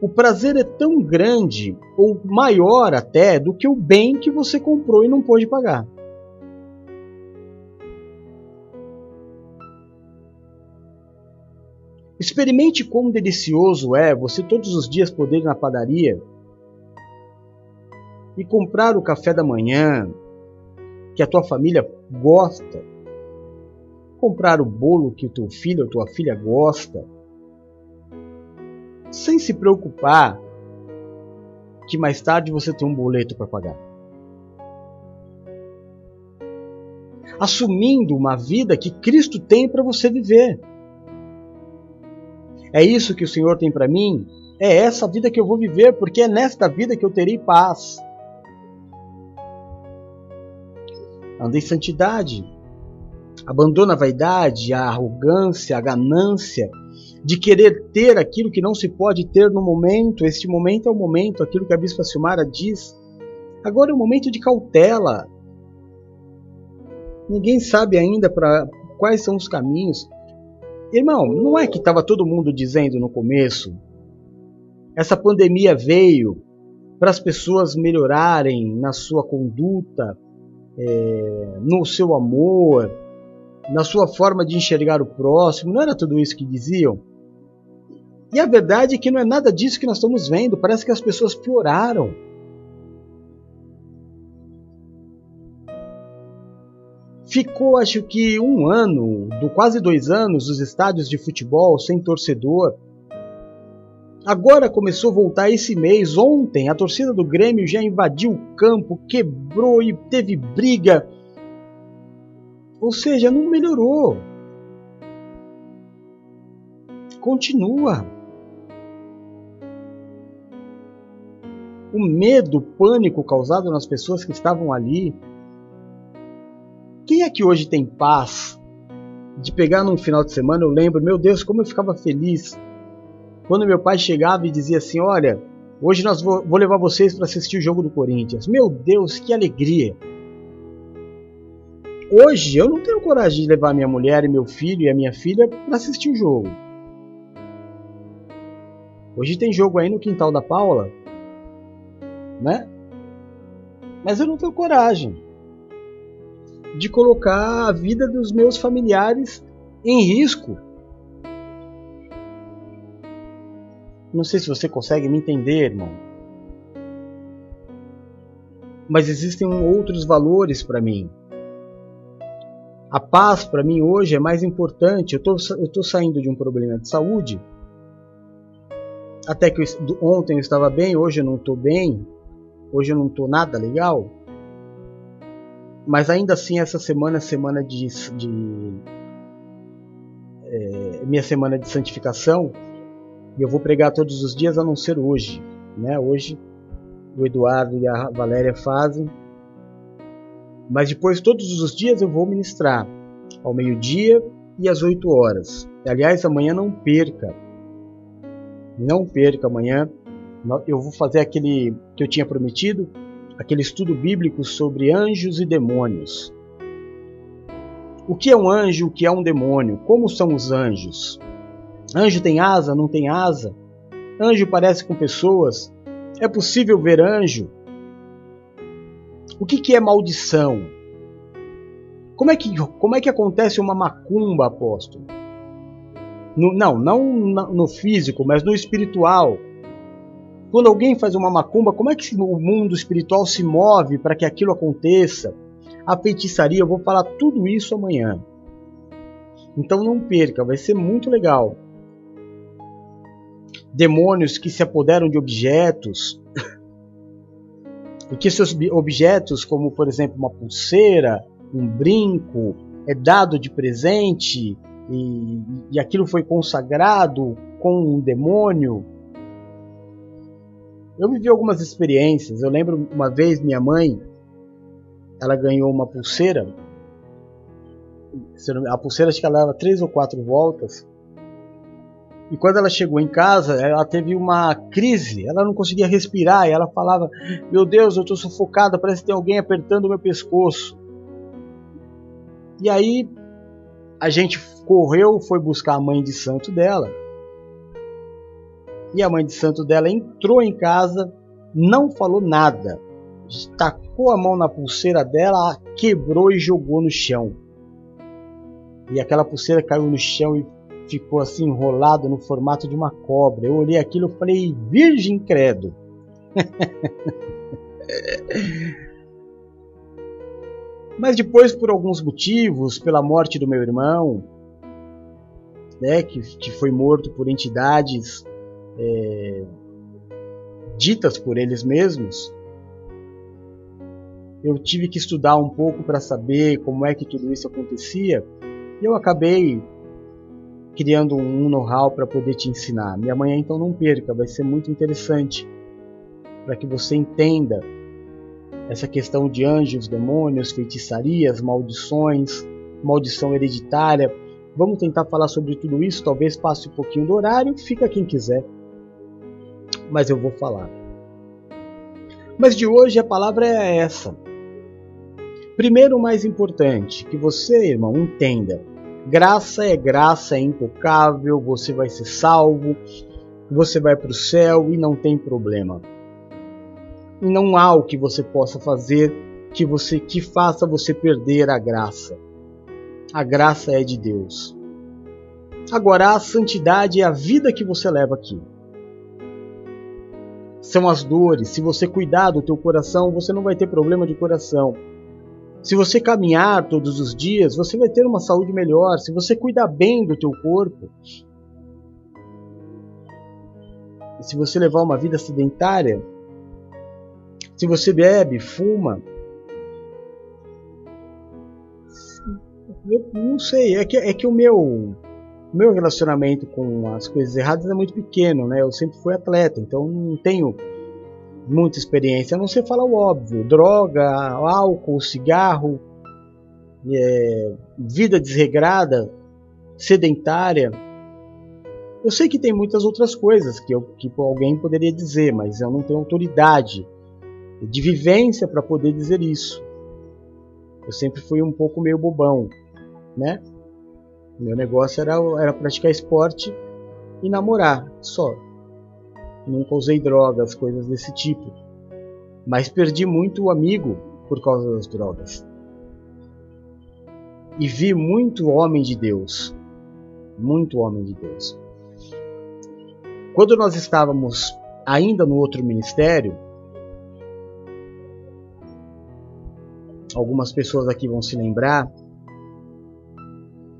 O prazer é tão grande, ou maior até, do que o bem que você comprou e não pôde pagar. Experimente quão delicioso é você todos os dias poder ir na padaria e comprar o café da manhã que a tua família gosta comprar o bolo que o teu filho ou tua filha gosta, sem se preocupar que mais tarde você tem um boleto para pagar. Assumindo uma vida que Cristo tem para você viver. É isso que o Senhor tem para mim? É essa vida que eu vou viver, porque é nesta vida que eu terei paz. Anda em santidade, Abandona a vaidade, a arrogância, a ganância de querer ter aquilo que não se pode ter no momento. Este momento é o momento, aquilo que a Bispa Silmara diz. Agora é o momento de cautela. Ninguém sabe ainda para quais são os caminhos. Irmão, não é que estava todo mundo dizendo no começo? Essa pandemia veio para as pessoas melhorarem na sua conduta, é, no seu amor, na sua forma de enxergar o próximo, não era tudo isso que diziam? E a verdade é que não é nada disso que nós estamos vendo, parece que as pessoas pioraram. Ficou, acho que, um ano, do quase dois anos, os estádios de futebol sem torcedor. Agora começou a voltar esse mês. Ontem, a torcida do Grêmio já invadiu o campo, quebrou e teve briga ou seja, não melhorou. Continua. O medo, o pânico causado nas pessoas que estavam ali. Quem é que hoje tem paz de pegar num final de semana? Eu lembro, meu Deus, como eu ficava feliz quando meu pai chegava e dizia assim: Olha, hoje nós vou, vou levar vocês para assistir o jogo do Corinthians. Meu Deus, que alegria! Hoje eu não tenho coragem de levar minha mulher e meu filho e a minha filha para assistir o jogo. Hoje tem jogo aí no quintal da Paula, né? Mas eu não tenho coragem de colocar a vida dos meus familiares em risco. Não sei se você consegue me entender, irmão. Mas existem outros valores para mim. A paz para mim hoje é mais importante. Eu estou saindo de um problema de saúde. Até que eu, ontem eu estava bem, hoje eu não estou bem. Hoje eu não estou nada legal. Mas ainda assim essa semana é semana de, de é, minha semana de santificação e eu vou pregar todos os dias a não ser hoje, né? Hoje o Eduardo e a Valéria fazem mas depois, todos os dias, eu vou ministrar ao meio-dia e às 8 horas. Aliás, amanhã não perca. Não perca amanhã. Eu vou fazer aquele que eu tinha prometido, aquele estudo bíblico sobre anjos e demônios. O que é um anjo, o que é um demônio? Como são os anjos? Anjo tem asa, não tem asa? Anjo parece com pessoas? É possível ver anjo? O que, que é maldição? Como é, que, como é que acontece uma macumba, apóstolo? No, não, não no físico, mas no espiritual. Quando alguém faz uma macumba, como é que o mundo espiritual se move para que aquilo aconteça? a feitiçaria. Eu vou falar tudo isso amanhã. Então não perca, vai ser muito legal. Demônios que se apoderam de objetos. e que esses objetos, como por exemplo uma pulseira, um brinco, é dado de presente e, e aquilo foi consagrado com um demônio. Eu vivi algumas experiências. Eu lembro uma vez minha mãe, ela ganhou uma pulseira. A pulseira acho que ela dava três ou quatro voltas. E quando ela chegou em casa, ela teve uma crise. Ela não conseguia respirar e ela falava: Meu Deus, eu estou sufocada, parece que tem alguém apertando o meu pescoço. E aí a gente correu, foi buscar a mãe de santo dela. E a mãe de santo dela entrou em casa, não falou nada. Tacou a mão na pulseira dela, quebrou e jogou no chão. E aquela pulseira caiu no chão e ficou assim enrolado no formato de uma cobra. Eu olhei aquilo e falei: Virgem credo. *laughs* Mas depois, por alguns motivos, pela morte do meu irmão, né, que, que foi morto por entidades é, ditas por eles mesmos, eu tive que estudar um pouco para saber como é que tudo isso acontecia e eu acabei criando um know-how para poder te ensinar. Minha manhã então não perca, vai ser muito interessante para que você entenda essa questão de anjos, demônios, feitiçarias, maldições, maldição hereditária. Vamos tentar falar sobre tudo isso, talvez passe um pouquinho do horário, fica quem quiser. Mas eu vou falar. Mas de hoje a palavra é essa. Primeiro, o mais importante, que você, irmão, entenda. Graça é graça, é intocável, você vai ser salvo, você vai para o céu e não tem problema não há o que você possa fazer que você que faça você perder a graça. A graça é de Deus. Agora a santidade é a vida que você leva aqui. São as dores. Se você cuidar do teu coração, você não vai ter problema de coração. Se você caminhar todos os dias, você vai ter uma saúde melhor. Se você cuidar bem do teu corpo, se você levar uma vida sedentária, se você bebe, fuma, eu não sei, é que, é que o meu meu relacionamento com as coisas erradas é muito pequeno, né? Eu sempre fui atleta, então não tenho muita experiência, a não ser falar o óbvio: droga, álcool, cigarro, é, vida desregrada, sedentária. Eu sei que tem muitas outras coisas que, eu, que alguém poderia dizer, mas eu não tenho autoridade de vivência para poder dizer isso. Eu sempre fui um pouco meio bobão, né? Meu negócio era, era praticar esporte e namorar, só. Nunca usei drogas, coisas desse tipo. Mas perdi muito amigo por causa das drogas. E vi muito homem de Deus. Muito homem de Deus. Quando nós estávamos ainda no outro ministério, algumas pessoas aqui vão se lembrar.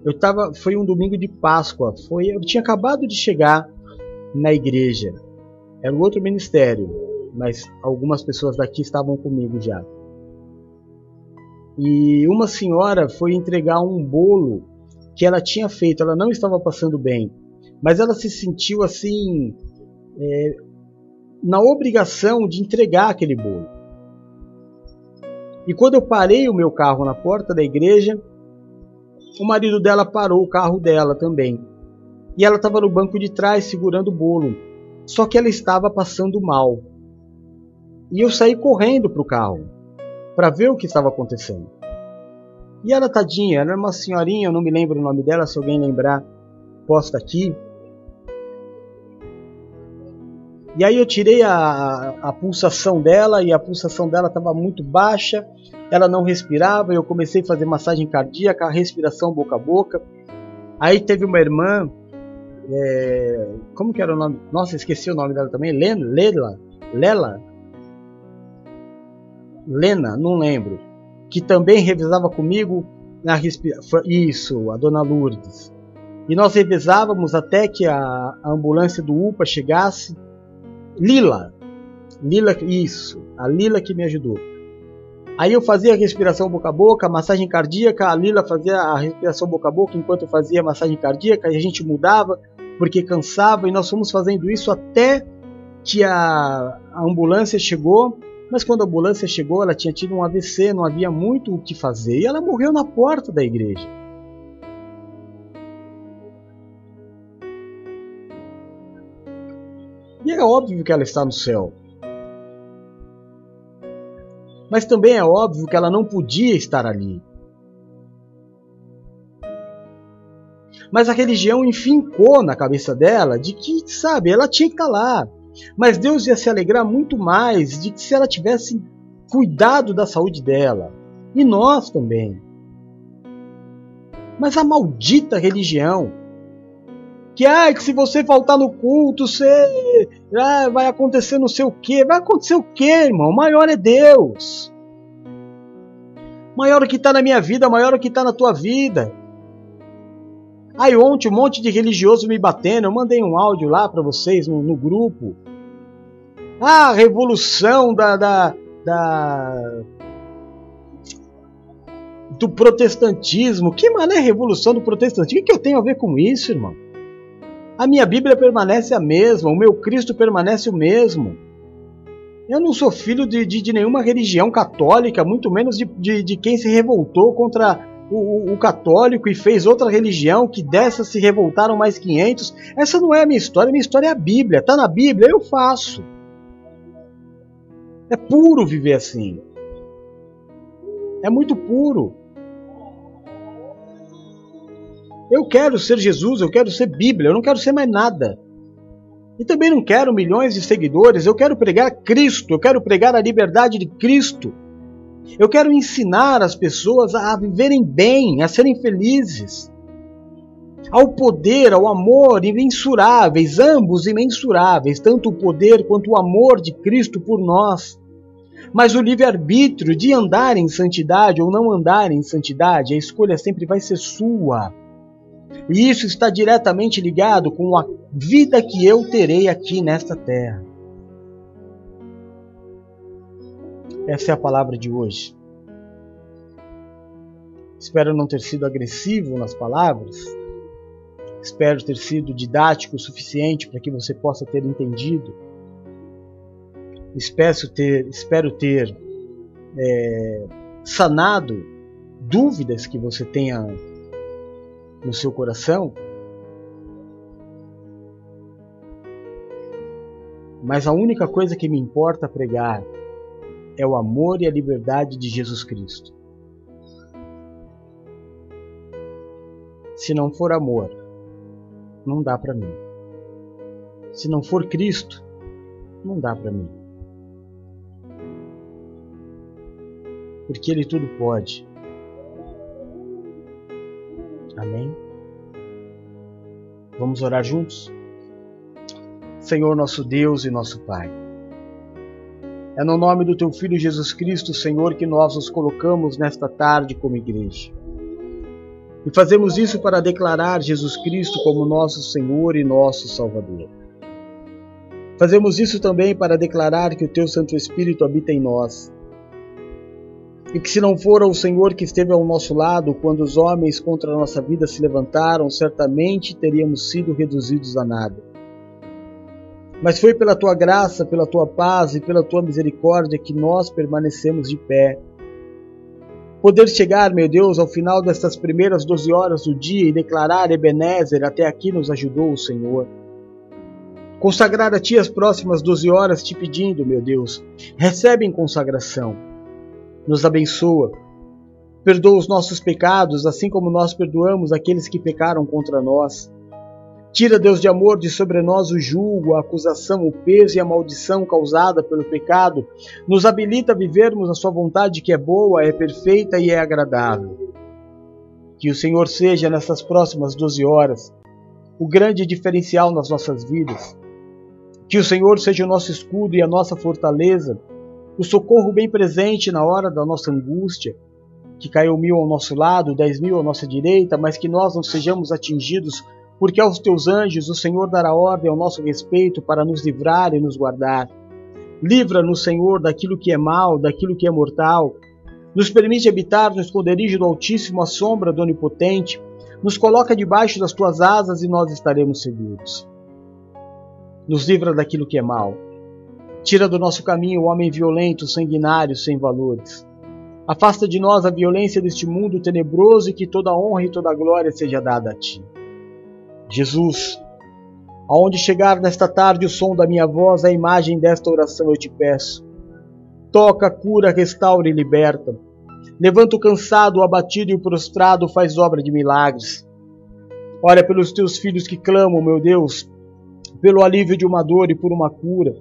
Eu tava, foi um domingo de Páscoa, foi, eu tinha acabado de chegar na igreja. Era um outro ministério, mas algumas pessoas daqui estavam comigo já. E uma senhora foi entregar um bolo que ela tinha feito, ela não estava passando bem, mas ela se sentiu assim é, na obrigação de entregar aquele bolo. E quando eu parei o meu carro na porta da igreja, o marido dela parou o carro dela também. E ela estava no banco de trás segurando o bolo. Só que ela estava passando mal. E eu saí correndo para o carro para ver o que estava acontecendo. E ela, tadinha, era uma senhorinha, eu não me lembro o nome dela, se alguém lembrar, posta aqui. E aí eu tirei a, a pulsação dela e a pulsação dela estava muito baixa, ela não respirava, eu comecei a fazer massagem cardíaca, respiração boca a boca. Aí teve uma irmã, é, como que era o nome? Nossa, esqueci o nome dela também, Lena, Lela, Lela, Lena, não lembro, que também revisava comigo na respiração. Isso, a dona Lourdes. E nós revisávamos até que a, ambulância do UPA chegasse. Lila, Lila, isso, a Lila que me ajudou. Aí eu fazia a respiração boca a boca, massagem cardíaca, a Lila fazia a respiração boca a boca enquanto eu fazia a massagem cardíaca e a gente mudava porque cansava e nós fomos fazendo isso até que a, a ambulância chegou. Mas quando a ambulância chegou, ela tinha tido um AVC, não havia muito o que fazer e ela morreu na porta da igreja. E é óbvio que ela está no céu. Mas também é óbvio que ela não podia estar ali. Mas a religião enfincou na cabeça dela de que, sabe, ela tinha que estar lá. Mas Deus ia se alegrar muito mais de que se ela tivesse cuidado da saúde dela. E nós também. Mas a maldita religião que, ah, que se você faltar no culto, você ah, vai acontecer não sei o que. Vai acontecer o que, irmão? O maior é Deus. Maior o que está na minha vida, maior o que está na tua vida. Aí ontem um monte de religioso me batendo, eu mandei um áudio lá para vocês no, no, grupo. Ah, revolução da, da, da do protestantismo. Que mané revolução do protestantismo? O que eu tenho a ver com isso, irmão? A minha Bíblia permanece a mesma, o meu Cristo permanece o mesmo. Eu não sou filho de, de, de nenhuma religião católica, muito menos de, de, de quem se revoltou contra o, o, o, católico e fez outra religião, que dessas se revoltaram mais 500. Essa não é a minha história, minha história é a Bíblia. Está na Bíblia, eu faço. É puro viver assim. É muito puro. Eu quero ser Jesus, eu quero ser Bíblia, eu não quero ser mais nada. E também não quero milhões de seguidores, eu quero pregar Cristo, eu quero pregar a liberdade de Cristo. Eu quero ensinar as pessoas a viverem bem, a serem felizes. Ao poder, ao amor imensuráveis, ambos imensuráveis, tanto o poder quanto o amor de Cristo por nós. Mas o livre-arbítrio de andar em santidade ou não andar em santidade, a escolha sempre vai ser sua. E isso está diretamente ligado com a vida que eu terei aqui nesta terra. Essa é a palavra de hoje. Espero não ter sido agressivo nas palavras. Espero ter sido didático o suficiente para que você possa ter entendido. Espero ter, espero ter é, sanado dúvidas que você tenha no seu coração, mas a única coisa que me importa pregar é o amor e a liberdade de Jesus Cristo. Se não for amor, não dá para mim. Se não for Cristo, não dá para mim. Porque Ele tudo pode. Amém? Vamos orar juntos? Senhor, nosso Deus e nosso Pai. É no nome do Teu Filho Jesus Cristo, Senhor, que nós nos colocamos nesta tarde como igreja. E fazemos isso para declarar Jesus Cristo como nosso Senhor e nosso Salvador. Fazemos isso também para declarar que o Teu Santo Espírito habita em nós e que se não fora o Senhor que esteve ao nosso lado quando os homens contra a nossa vida se levantaram, certamente teríamos sido reduzidos a nada. Mas foi pela tua graça, pela tua paz e pela tua misericórdia que nós permanecemos de pé. Poder chegar, meu Deus, ao final destas primeiras doze horas do dia e declarar Ebenezer, até aqui nos ajudou o Senhor. Consagrar a Ti as próximas doze horas, te pedindo, meu Deus, recebe em consagração nos abençoa. Perdoa os nossos pecados, assim como nós perdoamos aqueles que pecaram contra nós. Tira, Deus de amor, de sobre nós o julgo, a acusação, o peso e a maldição causada pelo pecado. Nos habilita a vivermos a Sua vontade, que é boa, é perfeita e é agradável. Que o Senhor seja, nessas próximas 12 horas, o grande diferencial nas nossas vidas. Que o Senhor seja o nosso escudo e a nossa fortaleza o socorro bem presente na hora da nossa angústia, que caiu mil ao nosso lado, dez mil à nossa direita, mas que nós não sejamos atingidos, porque aos teus anjos o Senhor dará ordem ao nosso respeito para nos livrar e nos guardar. Livra-nos, Senhor, daquilo que é mal, daquilo que é mortal. Nos permite habitar no esconderijo do Altíssimo, à sombra do Onipotente. Nos coloca debaixo das tuas asas e nós estaremos seguros. Nos livra daquilo que é mal. Tira do nosso caminho o homem violento, sanguinário, sem valores. Afasta de nós a violência deste mundo tenebroso e que toda honra e toda glória seja dada a ti. Jesus, aonde chegar nesta tarde o som da minha voz, a imagem desta oração eu te peço. Toca, cura, restaura e liberta. Levanta o cansado, o abatido e o prostrado, faz obra de milagres. Olha pelos teus filhos que clamam, meu Deus, pelo alívio de uma dor e por uma cura.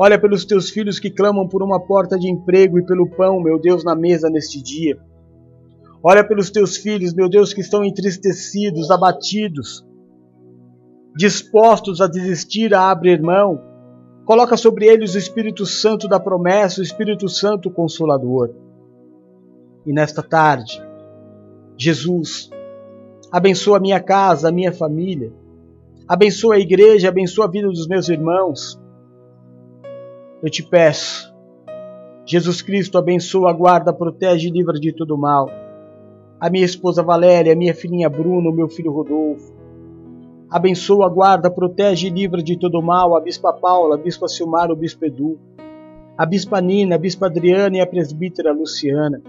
Olha pelos teus filhos que clamam por uma porta de emprego e pelo pão, meu Deus, na mesa neste dia. Olha pelos teus filhos, meu Deus, que estão entristecidos, abatidos, dispostos a desistir, a abrir mão. Coloca sobre eles o Espírito Santo da promessa, o Espírito Santo consolador. E nesta tarde, Jesus, abençoa a minha casa, a minha família, abençoa a igreja, abençoa a vida dos meus irmãos eu te peço, Jesus Cristo abençoa, guarda, protege e livra de todo mal. A minha esposa Valéria, a minha filhinha Bruno, meu filho Rodolfo. Abençoa, guarda, protege e livra de todo mal a Bispa Paula, a Bispa Silmar, o Bispo Edu, a Bispa Nina, a Bispa Adriana e a Presbítera Luciana.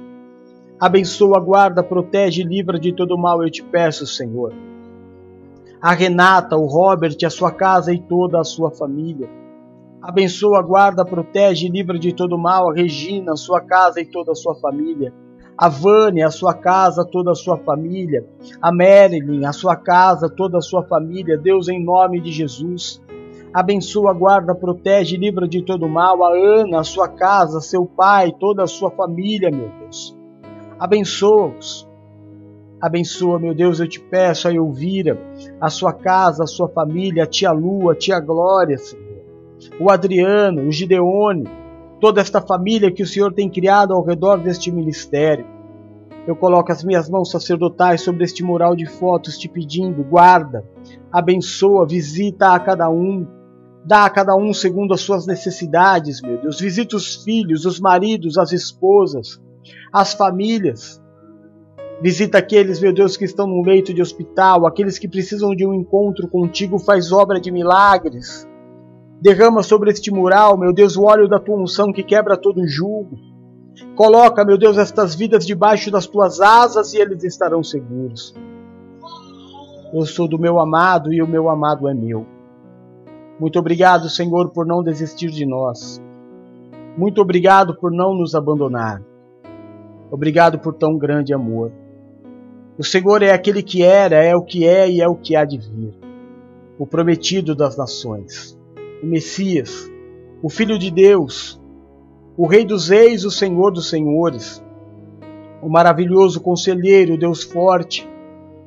Abençoa, guarda, protege e livra de todo mal, eu te peço, Senhor. A Renata, o Robert, a sua casa e toda a sua família Abençoa, guarda, protege e livra de todo mal a Regina, sua casa e toda a sua família. A Vânia, a sua casa, toda a sua família. A Marilyn, a sua casa, toda a sua família. Deus, em nome de Jesus. Abençoa, guarda, protege e livra de todo mal a Ana, a sua casa, seu pai, toda a sua família, meu Deus. Abençoa-os. Abençoa, meu Deus, eu te peço a Elvira, a sua casa, a sua família, a tia Lua, a tia Glória, Senhor o Adriano, o Gideone, toda esta família que o Senhor tem criado ao redor deste ministério. Eu coloco as minhas mãos sacerdotais sobre este mural de fotos, te pedindo, guarda, abençoa, visita a cada um, dá a cada um segundo as suas necessidades, meu Deus. Visita os filhos, os maridos, as esposas, as famílias. Visita aqueles, meu Deus, que estão no leito de hospital, aqueles que precisam de um encontro contigo, faz obra de milagres. Derrama sobre este mural, meu Deus, o óleo da tua unção que quebra todo jugo. Coloca, meu Deus, estas vidas debaixo das tuas asas e eles estarão seguros. Eu sou do meu amado e o meu amado é meu. Muito obrigado, Senhor, por não desistir de nós. Muito obrigado por não nos abandonar. Obrigado por tão grande amor. O Senhor é aquele que era, é o que é e é o que há de vir. O prometido das nações o Messias, o Filho de Deus, o Rei dos Reis, o Senhor dos Senhores, o maravilhoso Conselheiro, o Deus forte,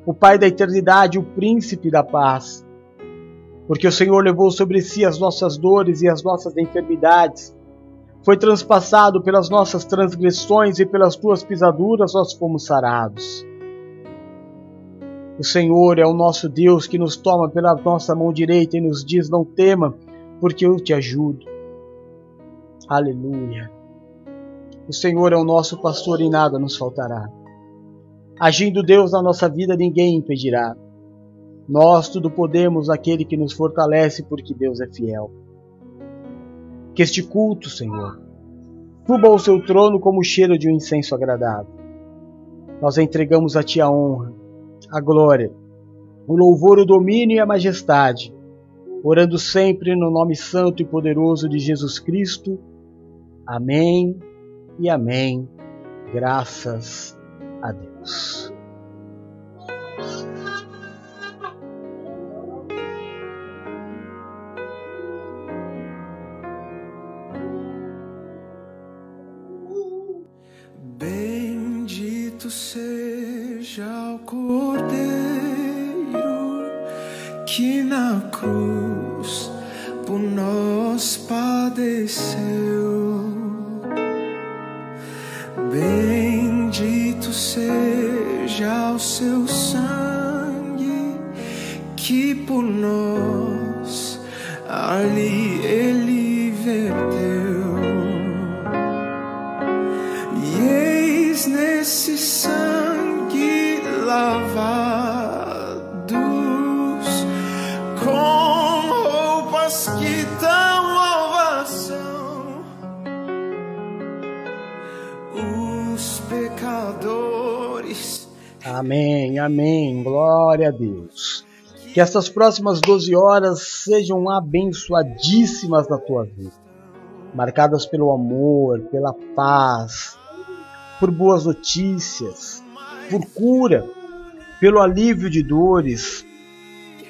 o Pai da eternidade, o Príncipe da paz. Porque o Senhor levou sobre si as nossas dores e as nossas enfermidades, foi transpassado pelas nossas transgressões e pelas tuas pisaduras nós fomos sarados. O Senhor é o nosso Deus que nos toma pela nossa mão direita e nos diz: Não tema, porque eu te ajudo. Aleluia. O Senhor é o nosso pastor e nada nos faltará. Agindo Deus na nossa vida, ninguém impedirá. Nós tudo podemos naquele que nos fortalece, porque Deus é fiel. Que este culto, Senhor, suba ao seu trono como o cheiro de um incenso agradável. Nós entregamos a Ti a honra, a glória, o louvor, o domínio e a majestade orando sempre no nome santo e poderoso de Jesus Cristo. Amém e amém. Graças a Deus. Bendito seja o Cordeiro que na cruz Que essas próximas 12 horas sejam abençoadíssimas na tua vida, marcadas pelo amor, pela paz, por boas notícias, por cura, pelo alívio de dores.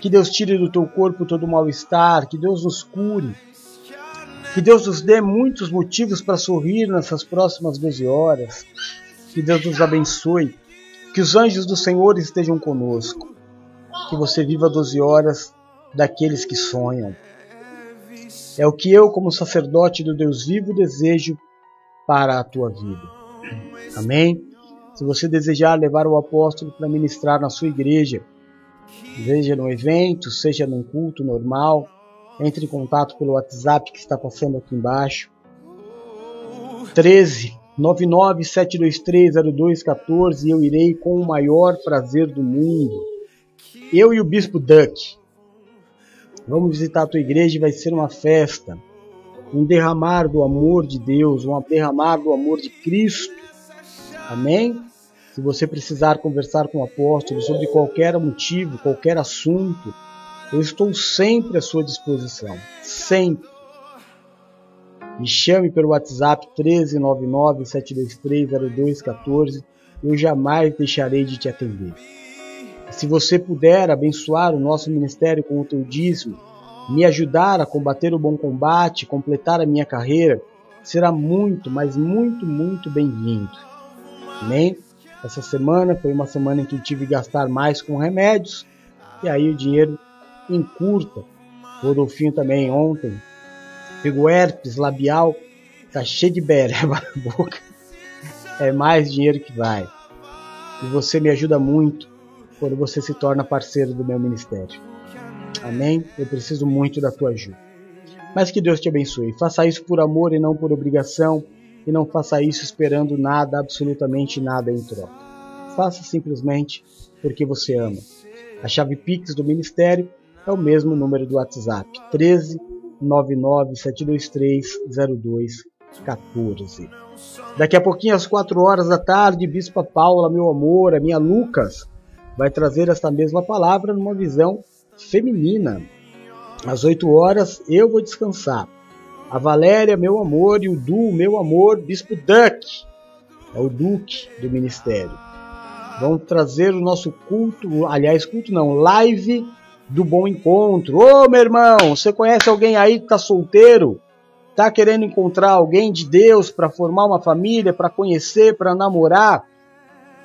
Que Deus tire do teu corpo todo o mal-estar, que Deus nos cure, que Deus nos dê muitos motivos para sorrir nessas próximas 12 horas. Que Deus nos abençoe. Que os anjos do Senhor estejam conosco que você viva 12 horas daqueles que sonham. É o que eu, como sacerdote do Deus vivo, desejo para a tua vida. Amém? Se você desejar levar o apóstolo para ministrar na sua igreja, seja num evento, seja num culto normal, entre em contato pelo WhatsApp que está passando aqui embaixo. 13 997230214 e eu irei com o maior prazer do mundo eu e o Bispo Duck. Vamos visitar a tua igreja e vai ser uma festa. Um derramar do amor de Deus, um derramar do amor de Cristo. Amém? Se você precisar conversar com o apóstolo sobre qualquer motivo, qualquer assunto, eu estou sempre à sua disposição. Sempre. Me chame pelo WhatsApp 13997230214. Eu jamais deixarei de te atender. Se você puder abençoar o nosso ministério com o teu dízimo, me ajudar a combater o bom combate, completar a minha carreira, será muito, mas muito, muito bem-vindo. Amém? Essa semana foi uma semana em que tive que gastar mais com remédios e aí o dinheiro encurta. Rodolfinho também ontem pegou herpes labial, tá cheio de bereba na *laughs* boca. É mais dinheiro que vai. E você me ajuda muito quando você se torna parceiro do meu ministério. Amém? Eu preciso muito da tua ajuda. Mas que Deus te abençoe. Faça isso por amor e não por obrigação, e não faça isso esperando nada, absolutamente nada em troca. Faça simplesmente porque você ama. A chave Pix do ministério é o mesmo número do WhatsApp: 13 99 723 0214. Daqui a pouquinho, às 4 horas da tarde, Bispa Paula, meu amor, a minha Lucas, vai trazer esta mesma palavra numa visão feminina. Às 8 horas eu vou descansar. A Valéria, meu amor, e o Du, meu amor, Bispo Duck, é o Duque do Ministério. Vão trazer o nosso culto, aliás, culto não, live do Bom Encontro. Ô meu irmão, você conhece alguém aí que está solteiro? Está querendo encontrar alguém de Deus para formar uma família, para conhecer, para namorar?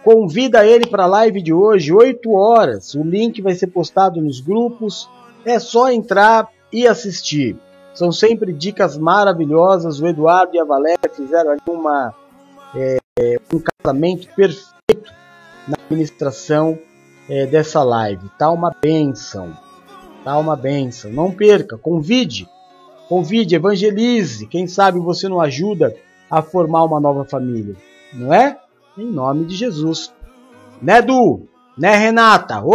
Convida ele para a live de hoje, 8 horas. O link vai ser postado nos grupos. É só entrar e assistir. São sempre dicas maravilhosas. O Eduardo e a Valéria fizeram ali uma, é, um casamento perfeito na administração é, dessa live. Tá uma benção. Tá uma benção. Não perca, convide. Convide, evangelize. Quem sabe você não ajuda a formar uma nova família, não é? Em nome de Jesus. Né, Du? Né, Renata? Ô,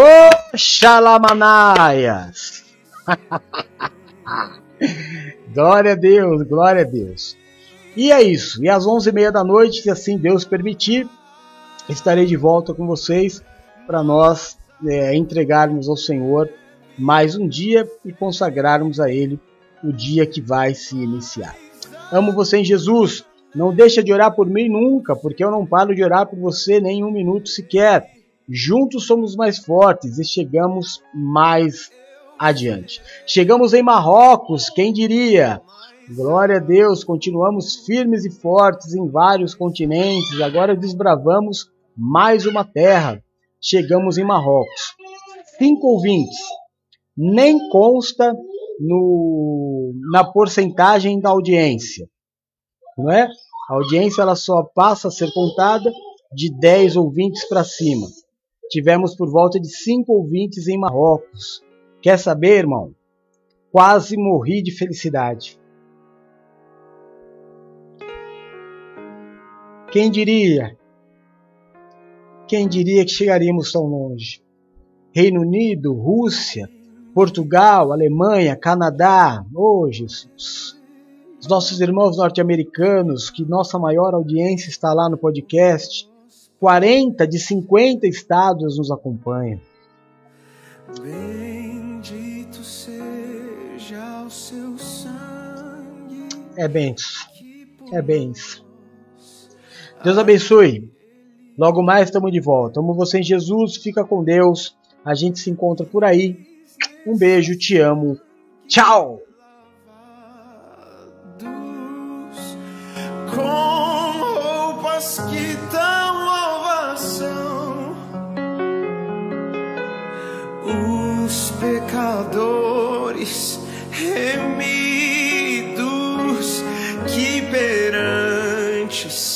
Xalamanaias! *laughs* glória a Deus, glória a Deus. E é isso. E às 11h30 da noite, se assim Deus permitir, estarei de volta com vocês para nós é, entregarmos ao Senhor mais um dia e consagrarmos a Ele o dia que vai se iniciar. Amo você em Jesus. Não deixa de orar por mim nunca, porque eu não paro de orar por você nem um minuto sequer. Juntos somos mais fortes e chegamos mais adiante. Chegamos em Marrocos, quem diria? Glória a Deus, continuamos firmes e fortes em vários continentes. Agora desbravamos mais uma terra. Chegamos em Marrocos. Cinco ouvintes. Nem consta no, na porcentagem da audiência não é? A audiência ela só passa a ser contada de 10 ouvintes para cima. Tivemos por volta de 5 ouvintes em Marrocos. Quer saber, irmão? Quase morri de felicidade. Quem diria? Quem diria que chegaríamos tão longe? Reino Unido, Rússia, Portugal, Alemanha, Canadá, oh Jesus. Os nossos irmãos norte-americanos, que nossa maior audiência está lá no podcast, 40 de 50 estados nos acompanham. Bendito seja o seu sangue. É benção. É benção. Deus abençoe. Logo mais estamos de volta. Amo você em Jesus. Fica com Deus. A gente se encontra por aí. Um beijo, te amo. Tchau!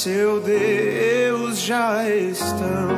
Seu Deus já estão.